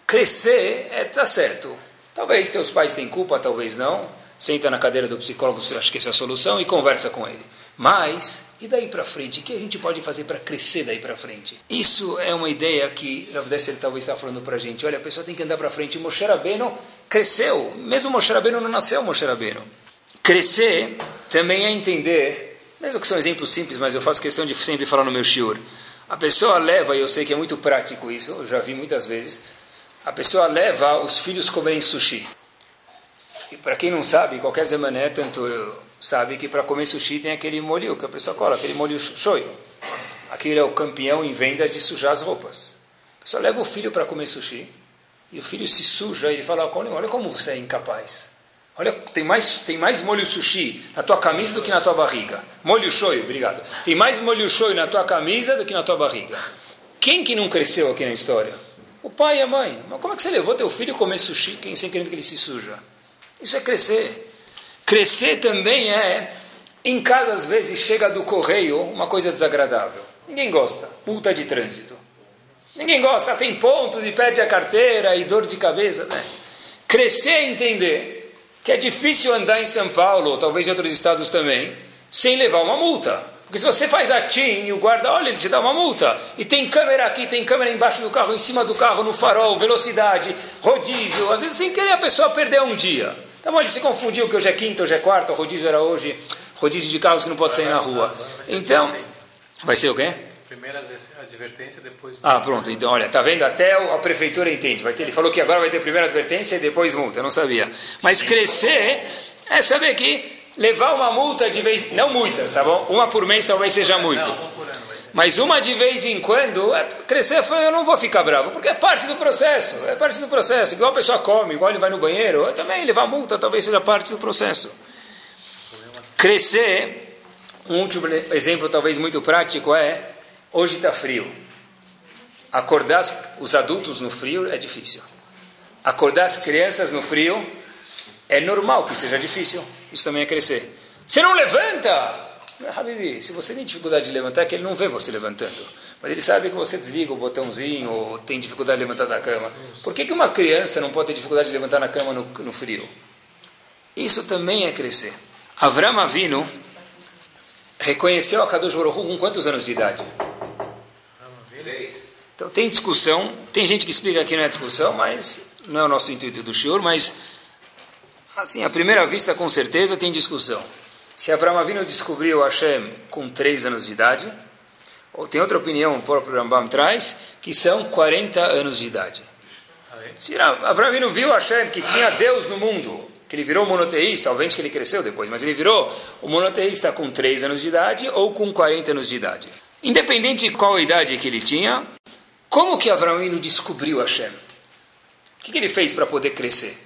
Crescer é tá certo. Talvez teus pais tenham culpa, talvez não. Senta na cadeira do psicólogo, acho que essa é a solução, e conversa com ele. Mas, e daí para frente? O que a gente pode fazer para crescer daí para frente? Isso é uma ideia que Rav Desser talvez está falando para a gente. Olha, a pessoa tem que andar para frente. Moshe Rabbeinu cresceu. Mesmo Moshe Rabbeinu não nasceu Moshe Rabbeinu. Crescer também é entender, mesmo que são exemplos simples, mas eu faço questão de sempre falar no meu shiur. A pessoa leva, e eu sei que é muito prático isso, eu já vi muitas vezes, a pessoa leva os filhos comerem sushi. E para quem não sabe, qualquer zemané, tanto eu, sabe que para comer sushi tem aquele molho que a pessoa cola, aquele molho shoyu. Aquele é o campeão em vendas de sujar as roupas. A pessoa leva o filho para comer sushi e o filho se suja e fala: Olha como você é incapaz. Olha, tem mais, tem mais molho sushi na tua camisa do que na tua barriga. Molho shoyu, obrigado. Tem mais molho shoyu na tua camisa do que na tua barriga. Quem que não cresceu aqui na história? O pai e a mãe. Mas como é que você levou teu filho a comer sushi sem querer que ele se suja? Isso é crescer. Crescer também é, em casa às vezes chega do correio uma coisa desagradável. Ninguém gosta. Multa de trânsito. Ninguém gosta. Tem pontos e perde a carteira e dor de cabeça. Né? Crescer é entender que é difícil andar em São Paulo, ou talvez em outros estados também, sem levar uma multa. Porque se você faz a TIM e o guarda, olha, ele te dá uma multa. E tem câmera aqui, tem câmera embaixo do carro, em cima do carro, no farol, velocidade, rodízio. Às vezes sem querer a pessoa perdeu um dia. Bom, ele se confundiu que hoje é quinta, hoje é quarta, o rodízio era hoje, rodízio de carros que não pode sair na rua. Então, vai ser o quê? Primeira advertência, depois. Ah, pronto. Então, olha, tá vendo? Até a prefeitura entende. Vai ter, ele falou que agora vai ter primeira advertência e depois multa. Eu não sabia. Mas crescer é saber que levar uma multa de vez. Não muitas, tá bom? Uma por mês talvez seja muito. Mas uma de vez em quando, é, crescer, eu não vou ficar bravo, porque é parte do processo, é parte do processo. Igual a pessoa come, igual ele vai no banheiro, também levar multa talvez seja parte do processo. Crescer, um último exemplo talvez muito prático é, hoje está frio. Acordar os adultos no frio é difícil. Acordar as crianças no frio é normal que seja difícil. Isso também é crescer. Você não levanta! Habibi, se você tem dificuldade de levantar, é que ele não vê você levantando. Mas ele sabe que você desliga o botãozinho ou tem dificuldade de levantar da cama. Por que, que uma criança não pode ter dificuldade de levantar na cama no, no frio? Isso também é crescer. Avram Avinu reconheceu a Kadosh Baruch com quantos anos de idade? Então tem discussão, tem gente que explica que não é discussão, mas não é o nosso intuito do Shiur, mas assim, à primeira vista com certeza tem discussão. Se Avram Avinu descobriu Hashem com 3 anos de idade, ou tem outra opinião, o próprio Rambam traz, que são 40 anos de idade. Se Avram Avinu viu Hashem que tinha Deus no mundo que ele virou monoteísta, obviamente que ele cresceu depois, mas ele virou o monoteísta com 3 anos de idade ou com 40 anos de idade. Independente de qual idade que ele tinha, como que Abraão Avinu descobriu Hashem? O que, que ele fez para poder crescer?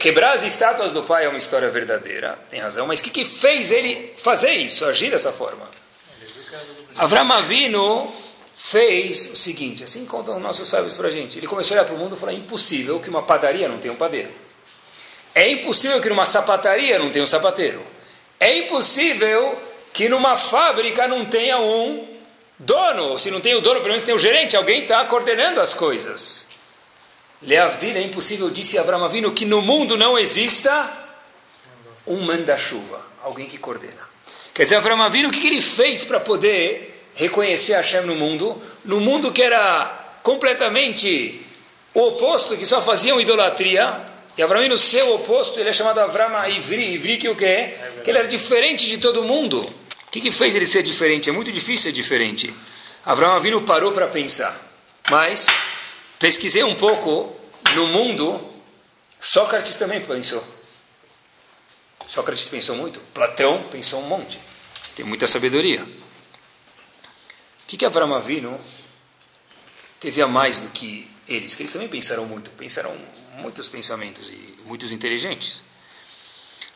Quebrar as estátuas do pai é uma história verdadeira, tem razão, mas o que, que fez ele fazer isso, agir dessa forma? Avram Avinu fez o seguinte, assim contam os nossos sábios para a gente. Ele começou a olhar para o mundo e falou: é impossível que uma padaria não tenha um padeiro. É impossível que numa sapataria não tenha um sapateiro. É impossível que numa fábrica não tenha um dono. Se não tem o dono, pelo menos tem o gerente. Alguém está coordenando as coisas. Leavdil, é impossível, disse Avram Avinu, que no mundo não exista um manda-chuva, alguém que coordena. Quer dizer, Avram Avinu, o que, que ele fez para poder reconhecer Hashem no mundo? No mundo que era completamente o oposto, que só faziam idolatria, e Avram Avinu, seu oposto, ele é chamado Avram Ivri, Ivri que o que é? Que ele era diferente de todo mundo. O que, que fez ele ser diferente? É muito difícil ser diferente. Avram Avinu parou para pensar. Mas pesquisei um pouco no mundo, Sócrates também pensou. Sócrates pensou muito, Platão pensou um monte. Tem muita sabedoria. O que, que Avram teve a mais do que eles? Que eles também pensaram muito, pensaram muitos pensamentos e muitos inteligentes.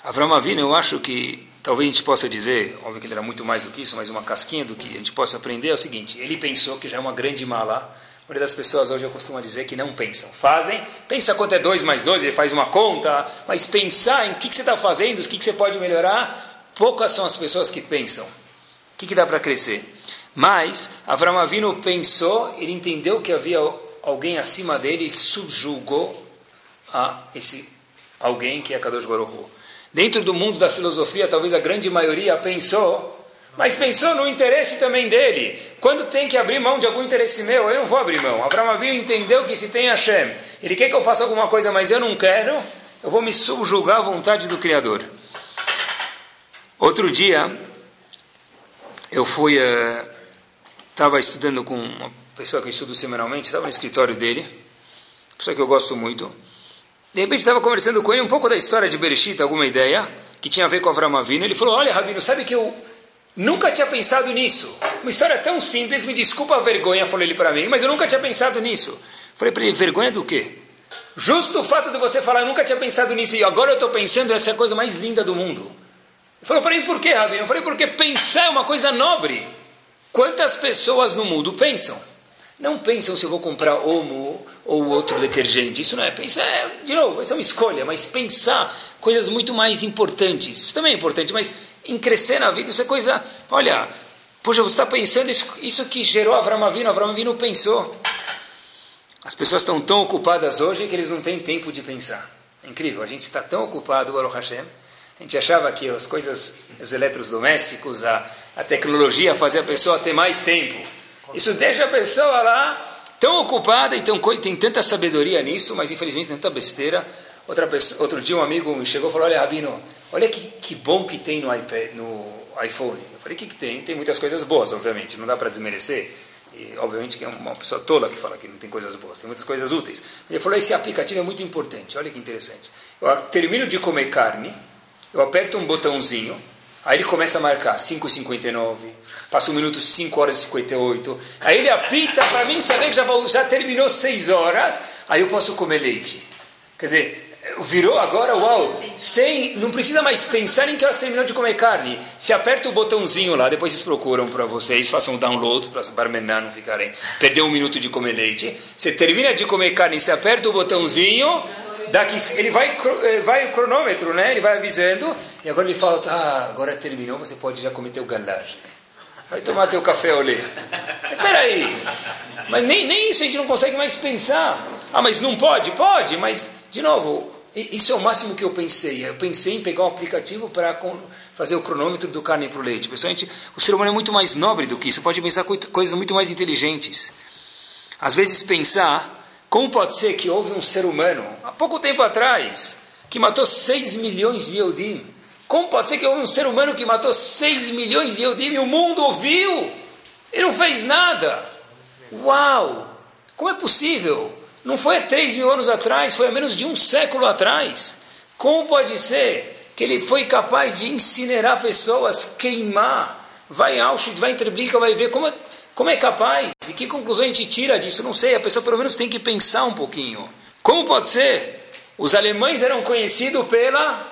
Avram Avinu, eu acho que talvez a gente possa dizer, óbvio que ele era muito mais do que isso, mas uma casquinha do que a gente possa aprender é o seguinte: ele pensou que já é uma grande mala a maioria das pessoas hoje eu costumo dizer que não pensam. Fazem, pensa quanto é 2 mais 2, ele faz uma conta, mas pensar em o que, que você está fazendo, o que, que você pode melhorar, poucas são as pessoas que pensam. O que, que dá para crescer? Mas Avram Avinu pensou, ele entendeu que havia alguém acima dele e subjugou a esse alguém que é Kadosh Baruch Hu. Dentro do mundo da filosofia, talvez a grande maioria pensou mas pensou no interesse também dele. Quando tem que abrir mão de algum interesse meu, eu não vou abrir mão. Abraão Avinu entendeu que se tem Hashem, ele quer que eu faça alguma coisa, mas eu não quero, eu vou me subjugar à vontade do Criador. Outro dia, eu fui, estava uh, estudando com uma pessoa que eu estudo semanalmente, estava no escritório dele, pessoa que eu gosto muito. De repente estava conversando com ele um pouco da história de Bereshit, alguma ideia que tinha a ver com Avram Avinu. Ele falou: Olha, Rabino, sabe que eu Nunca tinha pensado nisso. Uma história tão simples, me desculpa a vergonha, falou ele para mim, mas eu nunca tinha pensado nisso. Falei para ele, vergonha do quê? Justo o fato de você falar, eu nunca tinha pensado nisso, e agora eu estou pensando, essa é a coisa mais linda do mundo. Ele falou para mim, por quê, Rabino? Eu falei, porque pensar é uma coisa nobre. Quantas pessoas no mundo pensam? Não pensam se eu vou comprar homo ou outro detergente. Isso não é pensar, é, de novo, isso é uma escolha, mas pensar coisas muito mais importantes. Isso também é importante, mas em crescer na vida, isso é coisa. Olha, poxa, você está pensando isso, isso que gerou Avram Avinu, Avram Avinu pensou. As pessoas estão tão ocupadas hoje que eles não têm tempo de pensar. É incrível, a gente está tão ocupado, Baruch Hashem. A gente achava que as coisas, os eletrodomésticos, a, a tecnologia fazia a pessoa ter mais tempo. Isso deixa a pessoa lá tão ocupada e tão, tem tanta sabedoria nisso, mas infelizmente tanta besteira. Outra pessoa, outro dia um amigo me chegou e falou, olha Rabino, olha que, que bom que tem no, iPad, no iPhone. Eu falei, o que, que tem? Tem muitas coisas boas, obviamente, não dá para desmerecer. E, obviamente que é uma pessoa tola que fala que não tem coisas boas, tem muitas coisas úteis. Ele falou, esse aplicativo é muito importante, olha que interessante. Eu termino de comer carne, eu aperto um botãozinho, aí ele começa a marcar 5,59, passa um minuto 5 horas e 58, aí ele apita para mim saber que já, já terminou 6 horas, aí eu posso comer leite. Quer dizer, virou agora, uau, sem, não precisa mais pensar em que elas terminam de comer carne. Se aperta o botãozinho lá, depois vocês procuram para vocês, façam um download para os barmenar não ficarem, perder um minuto de comer leite. Você termina de comer carne, você aperta o botãozinho, daqui ele vai, eh, vai o cronômetro, né? Ele vai avisando, e agora ele fala, ah, agora terminou, você pode já comer teu galage. Vai tomar teu café olê. Mas espera aí, mas nem, nem isso a gente não consegue mais pensar. Ah, mas não pode? Pode, mas, de novo, isso é o máximo que eu pensei. Eu pensei em pegar um aplicativo para fazer o cronômetro do carne para o leite. Pessoalmente, o ser humano é muito mais nobre do que isso. Pode pensar coisas muito mais inteligentes. Às vezes pensar como pode ser que houve um ser humano há pouco tempo atrás que matou 6 milhões de Eudim. Como pode ser que houve um ser humano que matou 6 milhões de Eudim e o mundo ouviu? Ele não fez nada. Uau! Como é possível? Não foi há 3 mil anos atrás, foi há menos de um século atrás. Como pode ser que ele foi capaz de incinerar pessoas, queimar? Vai em Auschwitz, vai em Treblinka, vai ver como é, como é capaz. E que conclusão a gente tira disso? Não sei, a pessoa pelo menos tem que pensar um pouquinho. Como pode ser? Os alemães eram conhecidos pela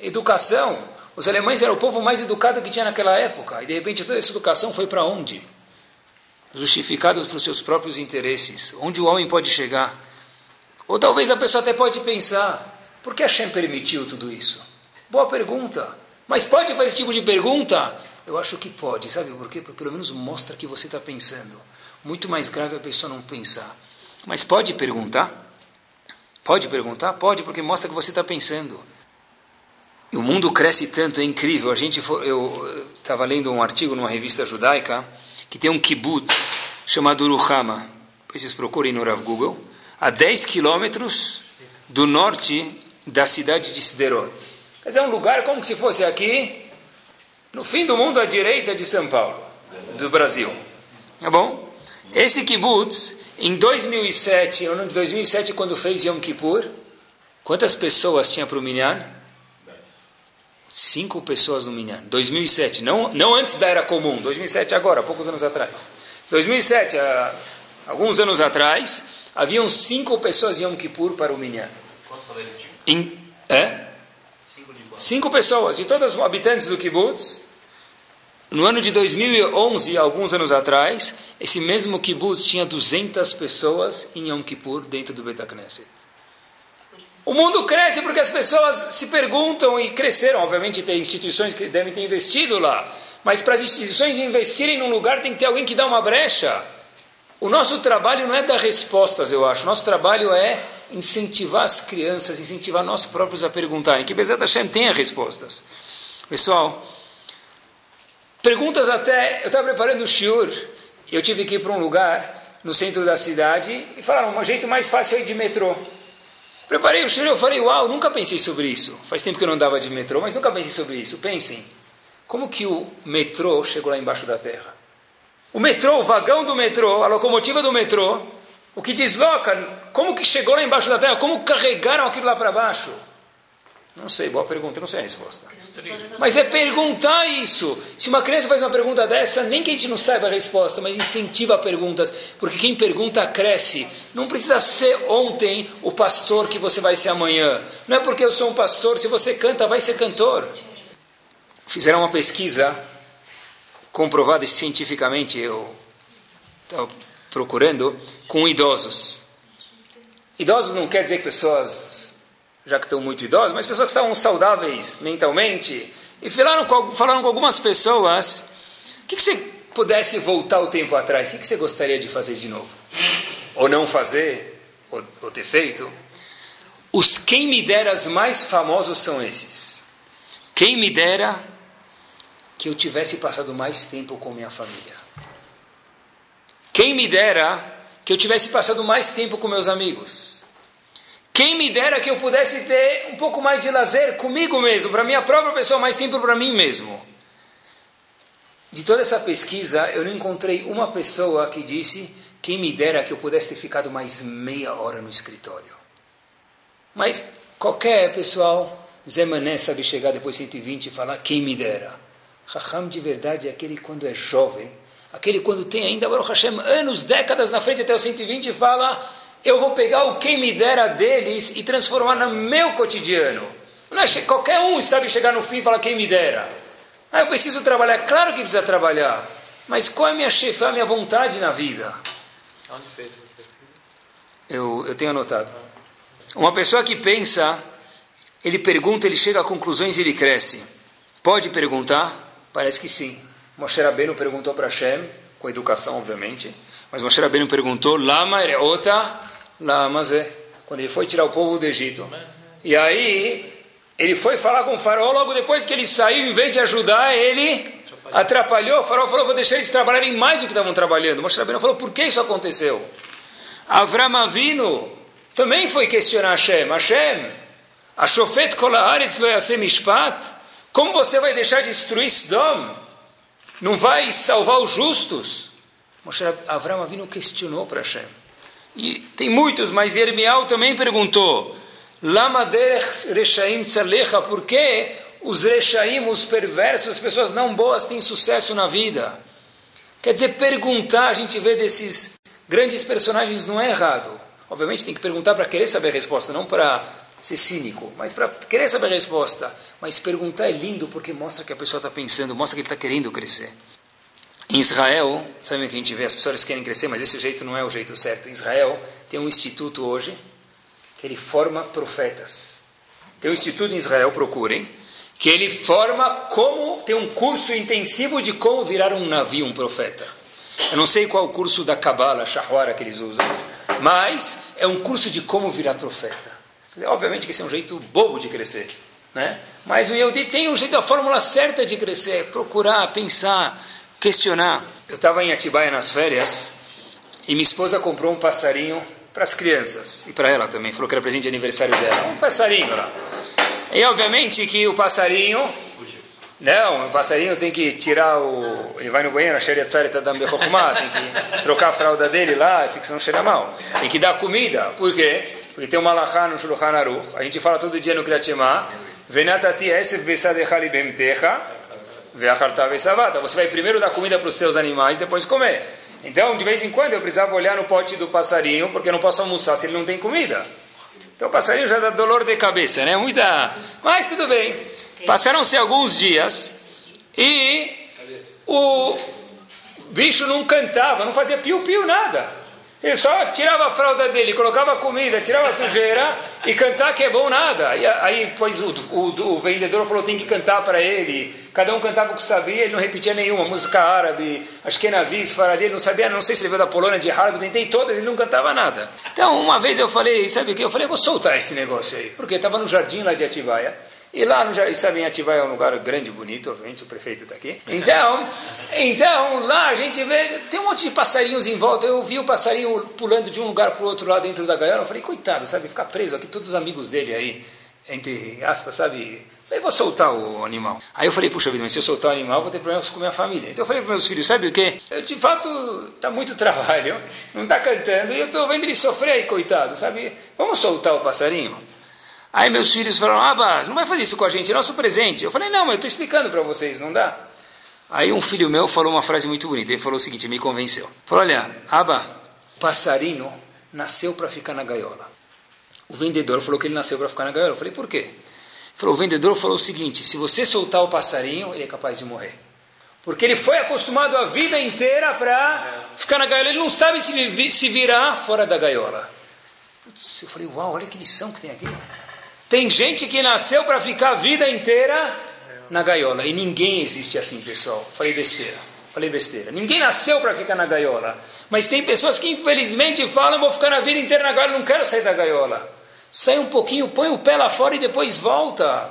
educação. Os alemães eram o povo mais educado que tinha naquela época. E de repente toda essa educação foi para onde? Justificados para os seus próprios interesses. Onde o homem pode chegar? Ou talvez a pessoa até pode pensar: por que Hashem permitiu tudo isso? Boa pergunta. Mas pode fazer esse tipo de pergunta? Eu acho que pode. Sabe por quê? Porque pelo menos mostra que você está pensando. Muito mais grave a pessoa não pensar. Mas pode perguntar? Pode perguntar? Pode, porque mostra que você está pensando. E o mundo cresce tanto, é incrível. A gente for, eu estava lendo um artigo numa revista judaica que tem um kibbutz chamado Uruhama. Depois vocês procurem no Rav Google. A 10 quilômetros do norte da cidade de Sderot. Quer dizer, é um lugar como se fosse aqui, no fim do mundo à direita de São Paulo, do Brasil. Tá bom? Esse kibbutz, em 2007, ano de 2007, quando fez Yom Kippur, quantas pessoas tinha para o Minyan? Cinco pessoas no Minyan. 2007, não, não antes da Era Comum, 2007 agora, poucos anos atrás. 2007, há alguns anos atrás, haviam cinco pessoas em Yom Kippur para o Minyan. Em, é? Cinco pessoas, de todos os habitantes do kibbutz. No ano de 2011, alguns anos atrás, esse mesmo kibbutz tinha 200 pessoas em Yom Kippur dentro do Betacneset. O mundo cresce porque as pessoas se perguntam e cresceram. Obviamente, tem instituições que devem ter investido lá. Mas para as instituições investirem num lugar, tem que ter alguém que dá uma brecha. O nosso trabalho não é dar respostas, eu acho. O nosso trabalho é incentivar as crianças, incentivar nós próprios a perguntarem. Que Bezat Hashem tenha respostas. Pessoal, perguntas até. Eu estava preparando o shiur eu tive que ir para um lugar no centro da cidade e falaram: um jeito mais fácil é ir de metrô. Preparei o e eu falei: Uau, nunca pensei sobre isso. Faz tempo que eu não dava de metrô, mas nunca pensei sobre isso. Pensem, como que o metrô chegou lá embaixo da terra? O metrô, o vagão do metrô, a locomotiva do metrô, o que desloca, como que chegou lá embaixo da terra? Como carregaram aquilo lá para baixo? Não sei, boa pergunta, não sei a resposta. Mas é perguntar isso. Se uma criança faz uma pergunta dessa, nem que a gente não saiba a resposta, mas incentiva perguntas, porque quem pergunta cresce. Não precisa ser ontem o pastor que você vai ser amanhã. Não é porque eu sou um pastor, se você canta, vai ser cantor. Fizeram uma pesquisa comprovada cientificamente, eu estava procurando, com idosos. Idosos não quer dizer que pessoas já que estão muito idosas, mas pessoas que estavam saudáveis mentalmente. E falaram com, falaram com algumas pessoas: o que, que você pudesse voltar o tempo atrás, o que, que você gostaria de fazer de novo? Ou não fazer, ou, ou ter feito? Os quem me deras mais famosos são esses. Quem me dera que eu tivesse passado mais tempo com minha família. Quem me dera que eu tivesse passado mais tempo com meus amigos. Quem me dera que eu pudesse ter um pouco mais de lazer comigo mesmo, para minha própria pessoa, mais tempo para mim mesmo. De toda essa pesquisa, eu não encontrei uma pessoa que disse: quem me dera que eu pudesse ter ficado mais meia hora no escritório. Mas qualquer pessoal, Zé Mané sabe chegar depois de 120 e falar: quem me dera. Raham de verdade é aquele quando é jovem, aquele quando tem ainda, Baruch Hashem, anos, décadas na frente até os 120 e fala, eu vou pegar o quem me dera deles e transformar no meu cotidiano. Não é, qualquer um sabe chegar no fim e falar quem me dera. Ah, eu preciso trabalhar. Claro que precisa trabalhar. Mas qual é a minha chefe, a minha vontade na vida? Onde fez? Eu, eu tenho anotado. Uma pessoa que pensa, ele pergunta, ele chega a conclusões e ele cresce. Pode perguntar? Parece que sim. Moshe Rabbeinu perguntou para Hashem, com educação, obviamente, mas Moshe Rabbeinu perguntou, Lama ereota, lama ze, quando ele foi tirar o povo do Egito. E aí, ele foi falar com o faraó, logo depois que ele saiu, em vez de ajudar, ele atrapalhou. O faraó falou, vou deixar eles trabalharem mais do que estavam trabalhando. Moshe Rabbeinu falou, por que isso aconteceu? Avram Avinu também foi questionar Hashem. Hashem, a Shofet kol haaretz lo yaseh mishpat? Como você vai deixar de destruir Sodom? Não vai salvar os justos? Moshe Avram Avinu questionou para Hashem. E tem muitos, mas Yermial também perguntou, por que os reshaim, os perversos, as pessoas não boas têm sucesso na vida? Quer dizer, perguntar, a gente vê desses grandes personagens não é errado. Obviamente tem que perguntar para querer saber a resposta, não para ser cínico, mas para querer saber a resposta. Mas perguntar é lindo porque mostra que a pessoa está pensando, mostra que ele está querendo crescer. Em Israel, sabe o que a gente vê? As pessoas querem crescer, mas esse jeito não é o jeito certo. Em Israel tem um instituto hoje que ele forma profetas. Tem um instituto em Israel, procurem, que ele forma como, tem um curso intensivo de como virar um navio, um profeta. Eu não sei qual o curso da Kabbalah, Shahwara que eles usam, mas é um curso de como virar profeta. Dizer, obviamente que esse é um jeito bobo de crescer, né? Mas o Yehudi tem um jeito, a fórmula certa de crescer, procurar, pensar, questionar. Eu estava em Atibaia nas férias e minha esposa comprou um passarinho para as crianças e para ela também. Falou que era presente de aniversário dela. Um passarinho lá. E obviamente que o passarinho. Não, o passarinho tem que tirar o. Ele vai no banheiro, a Sheriatzar está dando tem que trocar a fralda dele lá, fica não cheira mal. Tem que dar comida. Por quê? Porque tem uma lahá no Shulchan Aruch. A gente fala todo dia no Kriyat Shema. Venatati esef besadechali bemtecha. Você vai primeiro dar comida para os seus animais, depois comer. Então, de vez em quando, eu precisava olhar no pote do passarinho, porque eu não posso almoçar se ele não tem comida. Então, o passarinho já dá dolor de cabeça, né? Muita. Mas tudo bem. Passaram-se alguns dias e o bicho não cantava, não fazia piu-piu, nada. Ele só tirava a fralda dele, colocava comida, tirava a sujeira e cantar que é bom nada. E aí, pois o, o, o vendedor falou tem que cantar para ele. Cada um cantava o que sabia, ele não repetia nenhuma. Música árabe, acho que é nazis, faradi, ele não sabia, não sei se ele veio da Polônia, de Harvard, tentei todas, ele não cantava nada. Então, uma vez eu falei, sabe o que? Eu falei, vou soltar esse negócio aí. Porque estava no jardim lá de Atibaia. E lá no Jardim, sabe, em Atibaia é um lugar grande, bonito, obviamente, o prefeito está aqui. Então, então, lá a gente vê, tem um monte de passarinhos em volta. Eu vi o passarinho pulando de um lugar para o outro lá dentro da gaiola. Eu falei, coitado, sabe, ficar preso aqui, todos os amigos dele aí, entre aspas, sabe? Eu vou soltar o animal. Aí eu falei, puxa vida, mas se eu soltar o animal, vou ter problemas com minha família. Então eu falei para meus filhos, sabe o quê? Eu, de fato, está muito (laughs) trabalho, não está cantando, e eu estou vendo ele sofrer aí, coitado, sabe? Vamos soltar o passarinho? Aí meus filhos falaram, Abbas, não vai fazer isso com a gente, é nosso presente. Eu falei, não, mas eu estou explicando para vocês, não dá? Aí um filho meu falou uma frase muito bonita, ele falou o seguinte, me convenceu. Falou, olha, Abba, passarinho nasceu para ficar na gaiola. O vendedor falou que ele nasceu para ficar na gaiola. Eu falei, por quê? Ele falou, o vendedor falou o seguinte, se você soltar o passarinho, ele é capaz de morrer. Porque ele foi acostumado a vida inteira para ficar na gaiola. Ele não sabe se, se virar fora da gaiola. Putz, eu falei, uau, olha que lição que tem aqui. Tem gente que nasceu para ficar a vida inteira na gaiola. E ninguém existe assim, pessoal. Falei besteira. Falei besteira. Ninguém nasceu para ficar na gaiola. Mas tem pessoas que infelizmente falam: vou ficar na vida inteira na gaiola, não quero sair da gaiola. Sai um pouquinho, põe o pé lá fora e depois volta.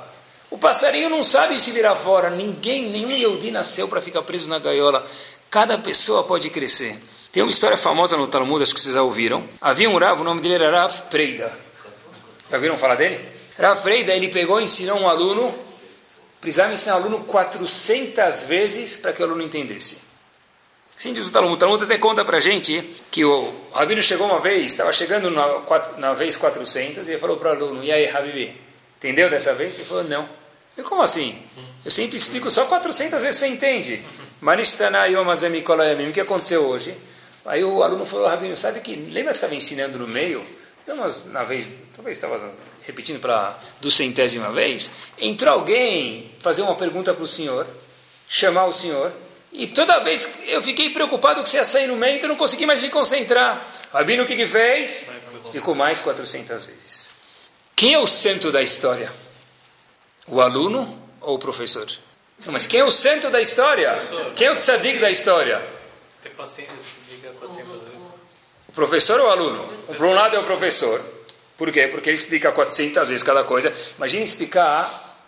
O passarinho não sabe se virar fora. Ninguém, nenhum Yehudi nasceu para ficar preso na gaiola. Cada pessoa pode crescer. Tem uma história famosa no Talmud, acho que vocês já ouviram. Havia um Rav, o nome dele era Rav Preida. Já viram falar dele? Rav Freida, ele pegou e ensinou um aluno, precisava ensinar o aluno 400 vezes para que o aluno entendesse. Sim, diz o Talmud. O Talmud até conta para gente que o Rabino chegou uma vez, estava chegando na, na vez 400, e ele falou para o aluno, e aí, Habibi, entendeu dessa vez? Ele falou, não. Eu, como assim? Eu sempre explico só 400 vezes você entende. O que aconteceu hoje? Aí o aluno falou, Rabino, sabe que, lembra que você estava ensinando no meio? Então, na vez, talvez estava repetindo para do centésima vez, entrou alguém fazer uma pergunta para o senhor, chamar o senhor, e toda vez eu fiquei preocupado que você ia sair no meio, então eu não consegui mais me concentrar. Rabino, o que, que fez? Ficou mais 400 vezes. Quem é o santo da história? O aluno ou o professor? Não, mas quem é o santo da história? Quem é o tzadik da história? O professor ou o aluno? Por um lado é o professor, por quê? Porque ele explica 400 vezes cada coisa. Imagine explicar,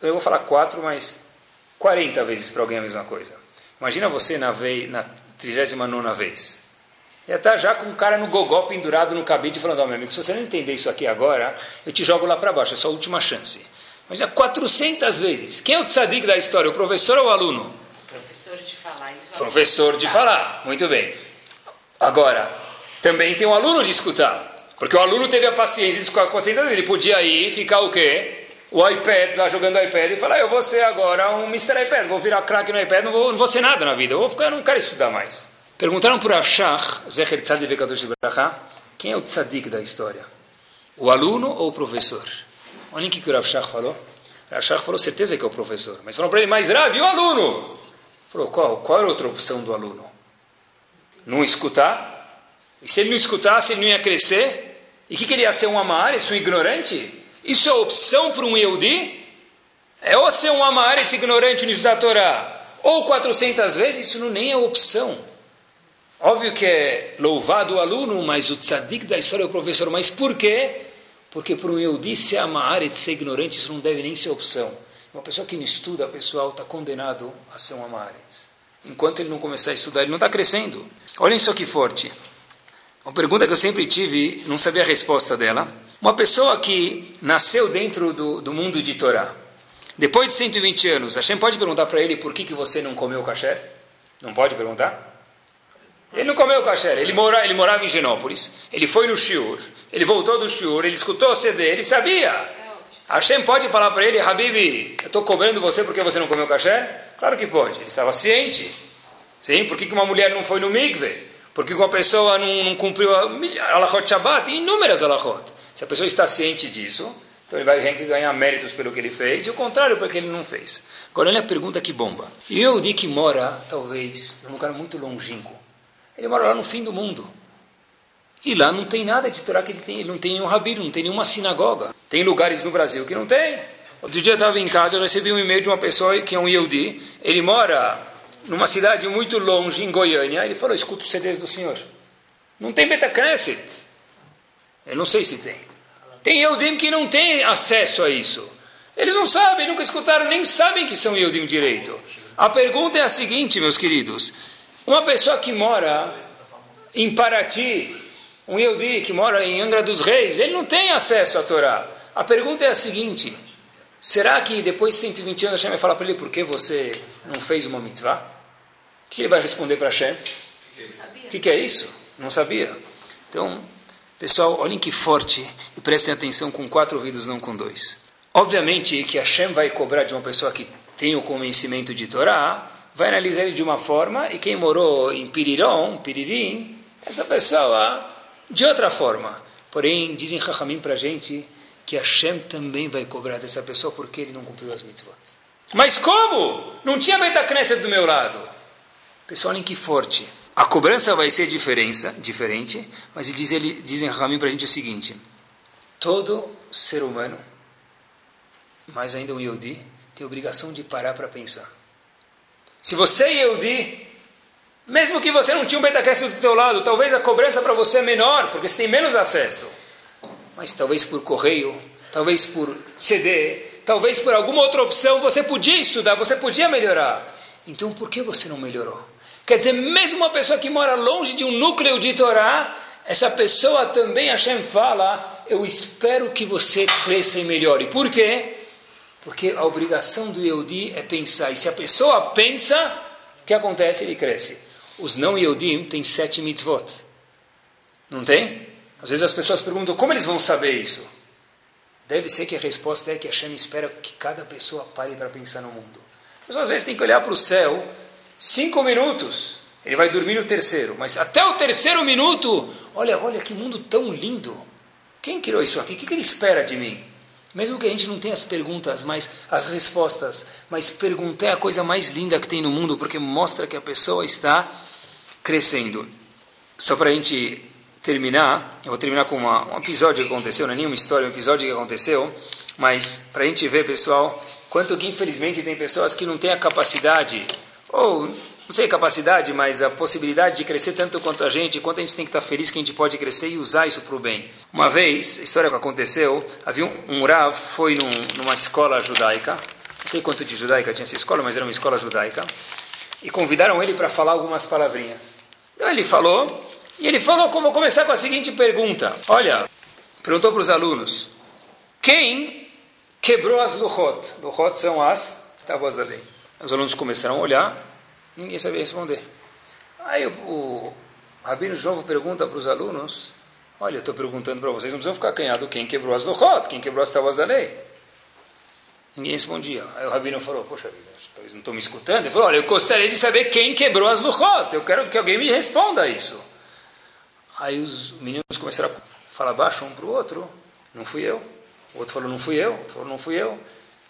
eu vou falar 4, mas 40 vezes para alguém a mesma coisa. Imagina você na, vez, na 39 vez. Já está já com o cara no gogó pendurado no cabide falando, ó oh, meu amigo, se você não entender isso aqui agora, eu te jogo lá para baixo, é só a última chance. Imagina 400 vezes. Quem é o tzadik da história, o professor ou o aluno? Professor de falar. Isso professor de falar, muito bem. Agora, também tem um aluno de escutar. Porque o aluno teve a paciência de escutar com ele podia ir ficar o quê? O iPad, lá jogando iPad, e falar, eu vou ser agora um Mr. iPad, vou virar craque no iPad, não vou, não vou ser nada na vida, eu, vou ficar, não quero estudar mais. Perguntaram para Ashach, Zecher Tzadik Vekadosh Bracha, quem é o tzadik da história? O aluno ou o professor? Olhem o que o Rav Shach falou. O falou, certeza que é o professor. Mas falou para ele, mais Rav, e o aluno? Falou, qual? Qual era a outra opção do aluno? Não escutar? E se ele não escutasse, ele não ia crescer? E que, que ele ia ser um amar, um ignorante? Isso é opção para um Yehudi? É ou ser um amar, esse ignorante no da Torá, ou 400 vezes, isso não nem é opção. Óbvio que é louvado o aluno, mas o tzadik da história é o professor. Mas por quê? Porque para um Yehudi ser amar e ser ignorante, isso não deve nem ser opção. Uma pessoa que não estuda, pessoal, está condenado a ser um amaretz. Enquanto ele não começar a estudar, ele não está crescendo. Olhem só que forte. Uma pergunta que eu sempre tive, não sabia a resposta dela. Uma pessoa que nasceu dentro do, do mundo de Torá, depois de 120 anos, Hashem pode perguntar para ele por que, que você não comeu kasher? Não pode perguntar? Ele não comeu kasher, ele, mora, ele morava em Genópolis, ele foi no shiur, ele voltou do shiur, ele escutou o CD, ele sabia. Hashem pode falar para ele, Habib, eu estou cobrando você porque você não comeu kasher? Claro que pode, ele estava ciente. Sim, por que, que uma mulher não foi no mikve? Porque uma pessoa não, não cumpriu a alachot Shabbat, inúmeras alachot. Se a pessoa está ciente disso, então ele vai ganhar méritos pelo que ele fez, e o contrário pelo que ele não fez. Agora olha a pergunta que bomba. Eu digo que mora, talvez, num lugar muito longínquo. Ele mora lá no fim do mundo. E lá não tem nada de Torá que ele tem. Ele não tem nenhum rabino, não tem nenhuma sinagoga. Tem lugares no Brasil que não tem. Outro dia eu estava em casa, eu recebi um e-mail de uma pessoa que é um Yehudi. Ele mora numa cidade muito longe, em Goiânia, ele falou, escuta os CDs do senhor. Não tem Betacneset. Eu não sei se tem. Tem Eudim que não tem acesso a isso. Eles não sabem, nunca escutaram, nem sabem que são Eudim direito. A pergunta é a seguinte, meus queridos. Uma pessoa que mora em Paraty, um Yehudi que mora em Angra dos Reis, ele não tem acesso à Torá. A pergunta é a seguinte, será que depois de 120 anos Hashem vai falar para ele por que você não fez uma mitzvah? O que ele vai responder para Hashem? O que, que é isso? Não sabia. Então, pessoal, olhem que forte e prestem atenção com quatro ouvidos, não com dois. Obviamente que Hashem vai cobrar de uma pessoa que tem o conhecimento de Torá, vai analisar ele de uma forma, e quem morou em Piriron, Piririm, essa pessoa de outra forma. Porém, dizem Chachamim para a gente que Hashem também vai cobrar dessa pessoa porque ele não cumpriu as mitzvot. Mas como? Não tinha Betacneset do meu lado. Pessoal, olhem que forte. A cobrança vai ser diferença, diferente, mas diz, ele, dizem Ramim para a gente o seguinte: todo ser humano, mais ainda um Yehudi, tem obrigação de parar para pensar. Se você é Yehudi, mesmo que você não tinha um Betacresce do teu lado, talvez a cobrança para você é menor, porque você tem menos acesso. Mas talvez por correio, talvez por CD, talvez por alguma outra opção, você podia estudar, você podia melhorar. Então por que você não melhorou? Quer dizer, mesmo uma pessoa que mora longe de um núcleo de Torá, essa pessoa também, Hashem fala, eu espero que você cresça e melhore. Por quê? Porque a obrigação do Yehudi é pensar. E se a pessoa pensa, o que acontece? Ele cresce. Os não Yehudim têm sete mitzvot. Não tem? Às vezes as pessoas perguntam, como eles vão saber isso? Deve ser que a resposta é que Hashem espera que cada pessoa pare para pensar no mundo. Mas às vezes tem que olhar para o céu Cinco minutos, ele vai dormir no terceiro. Mas até o terceiro minuto, olha, olha que mundo tão lindo. Quem criou isso aqui? O que ele espera de mim? Mesmo que a gente não tenha as perguntas, mas as respostas, mas perguntar é a coisa mais linda que tem no mundo, porque mostra que a pessoa está crescendo. Só para a gente terminar, eu vou terminar com uma, um episódio que aconteceu, não é nenhuma história, é um episódio que aconteceu, mas para a gente ver, pessoal, quanto que infelizmente tem pessoas que não têm a capacidade ou não sei capacidade, mas a possibilidade de crescer tanto quanto a gente, quanto a gente tem que estar feliz que a gente pode crescer e usar isso para o bem. Uma vez, história que aconteceu, havia um, um Rav, foi num, numa escola judaica, não sei quanto de judaica tinha essa escola, mas era uma escola judaica, e convidaram ele para falar algumas palavrinhas. Então ele falou, e ele falou, como vou começar com a seguinte pergunta. Olha, perguntou para os alunos, quem quebrou as luchot? Luchot são as tábuas da lei. Os alunos começaram a olhar, ninguém sabia responder. Aí o, o, Rabino de novo pergunta para os alunos, olha, eu estou perguntando para vocês, não precisam ficar canhados quem quebrou as luchot, quem quebrou as tábuas da lei. Ninguém respondia. Aí o Rabino falou, poxa vida, talvez não estão me escutando. Ele falou, olha, eu gostaria de saber quem quebrou as luchot, eu quero que alguém me responda isso. Aí os meninos começaram a falar baixo um para o outro, não fui eu. O outro falou, não fui eu. O outro falou, não fui eu.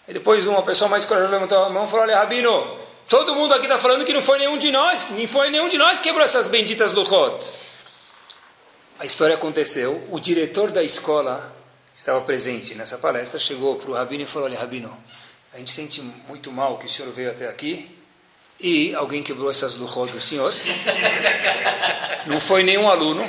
E depois uma pessoa mais corajosa levantou a mão e falou, olha, Rabino, todo mundo aqui está falando que não foi nenhum de nós, nem foi nenhum de nós que quebrou essas benditas luchot. A história aconteceu, o diretor da escola estava presente nessa palestra, chegou para o Rabino e falou, olha, Rabino, a gente sente muito mal que o senhor veio até aqui, e alguém quebrou essas luchot do senhor. Não foi nenhum aluno.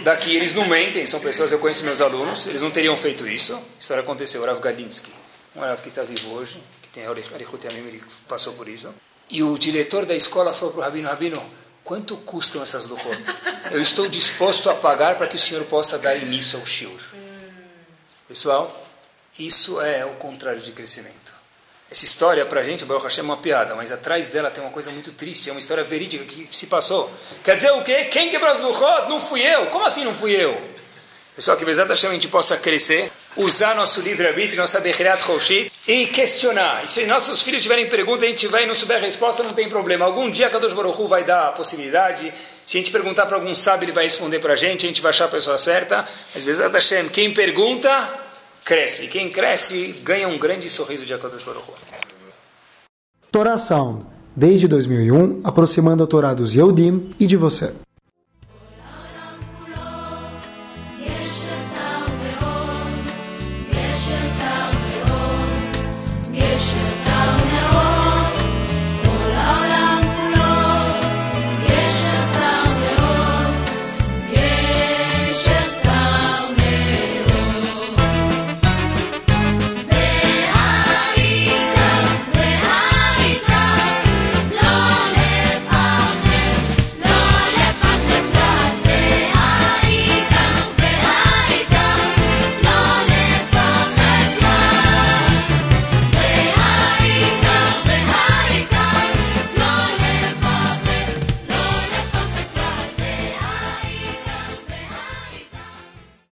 Daqui eles não mentem, são pessoas, eu conheço meus alunos, eles não teriam feito isso. A história aconteceu, Rav Galinsky, um Rav que está vivo hoje, que tem Arichut Yamim, ele passou por isso. E o diretor da escola falou para o Rabino, Rabino, quanto custam essas luchot? Eu estou disposto a pagar para que o senhor possa dar início ao shiur. Pessoal, isso é o contrário de crescimento. Essa história, para a gente, Baruch Hashem, é uma piada, mas atrás dela tem uma coisa muito triste, é uma história verídica que se passou. Quer dizer o quê? Quem quebrou as luchot? Não fui eu. Como assim não fui eu? Pessoal, que Bezat Hashem a gente possa crescer, usar nosso livre-arbítrio, nossa Bechiriat Choshit e questionar. E se nossos filhos tiverem perguntas, a gente vai e não souber a resposta, não tem problema. Algum dia Kadosh Baruch vai dar a possibilidade. Se a gente perguntar para algum sábio, ele vai responder para a gente, a gente vai achar a pessoa certa. Mas Bezat Hashem, quem pergunta, cresce. E quem cresce, ganha um grande sorriso de Kadosh Baruch. Torá Sound, desde 2001, aproximando a Torá dos Yehudim e de você.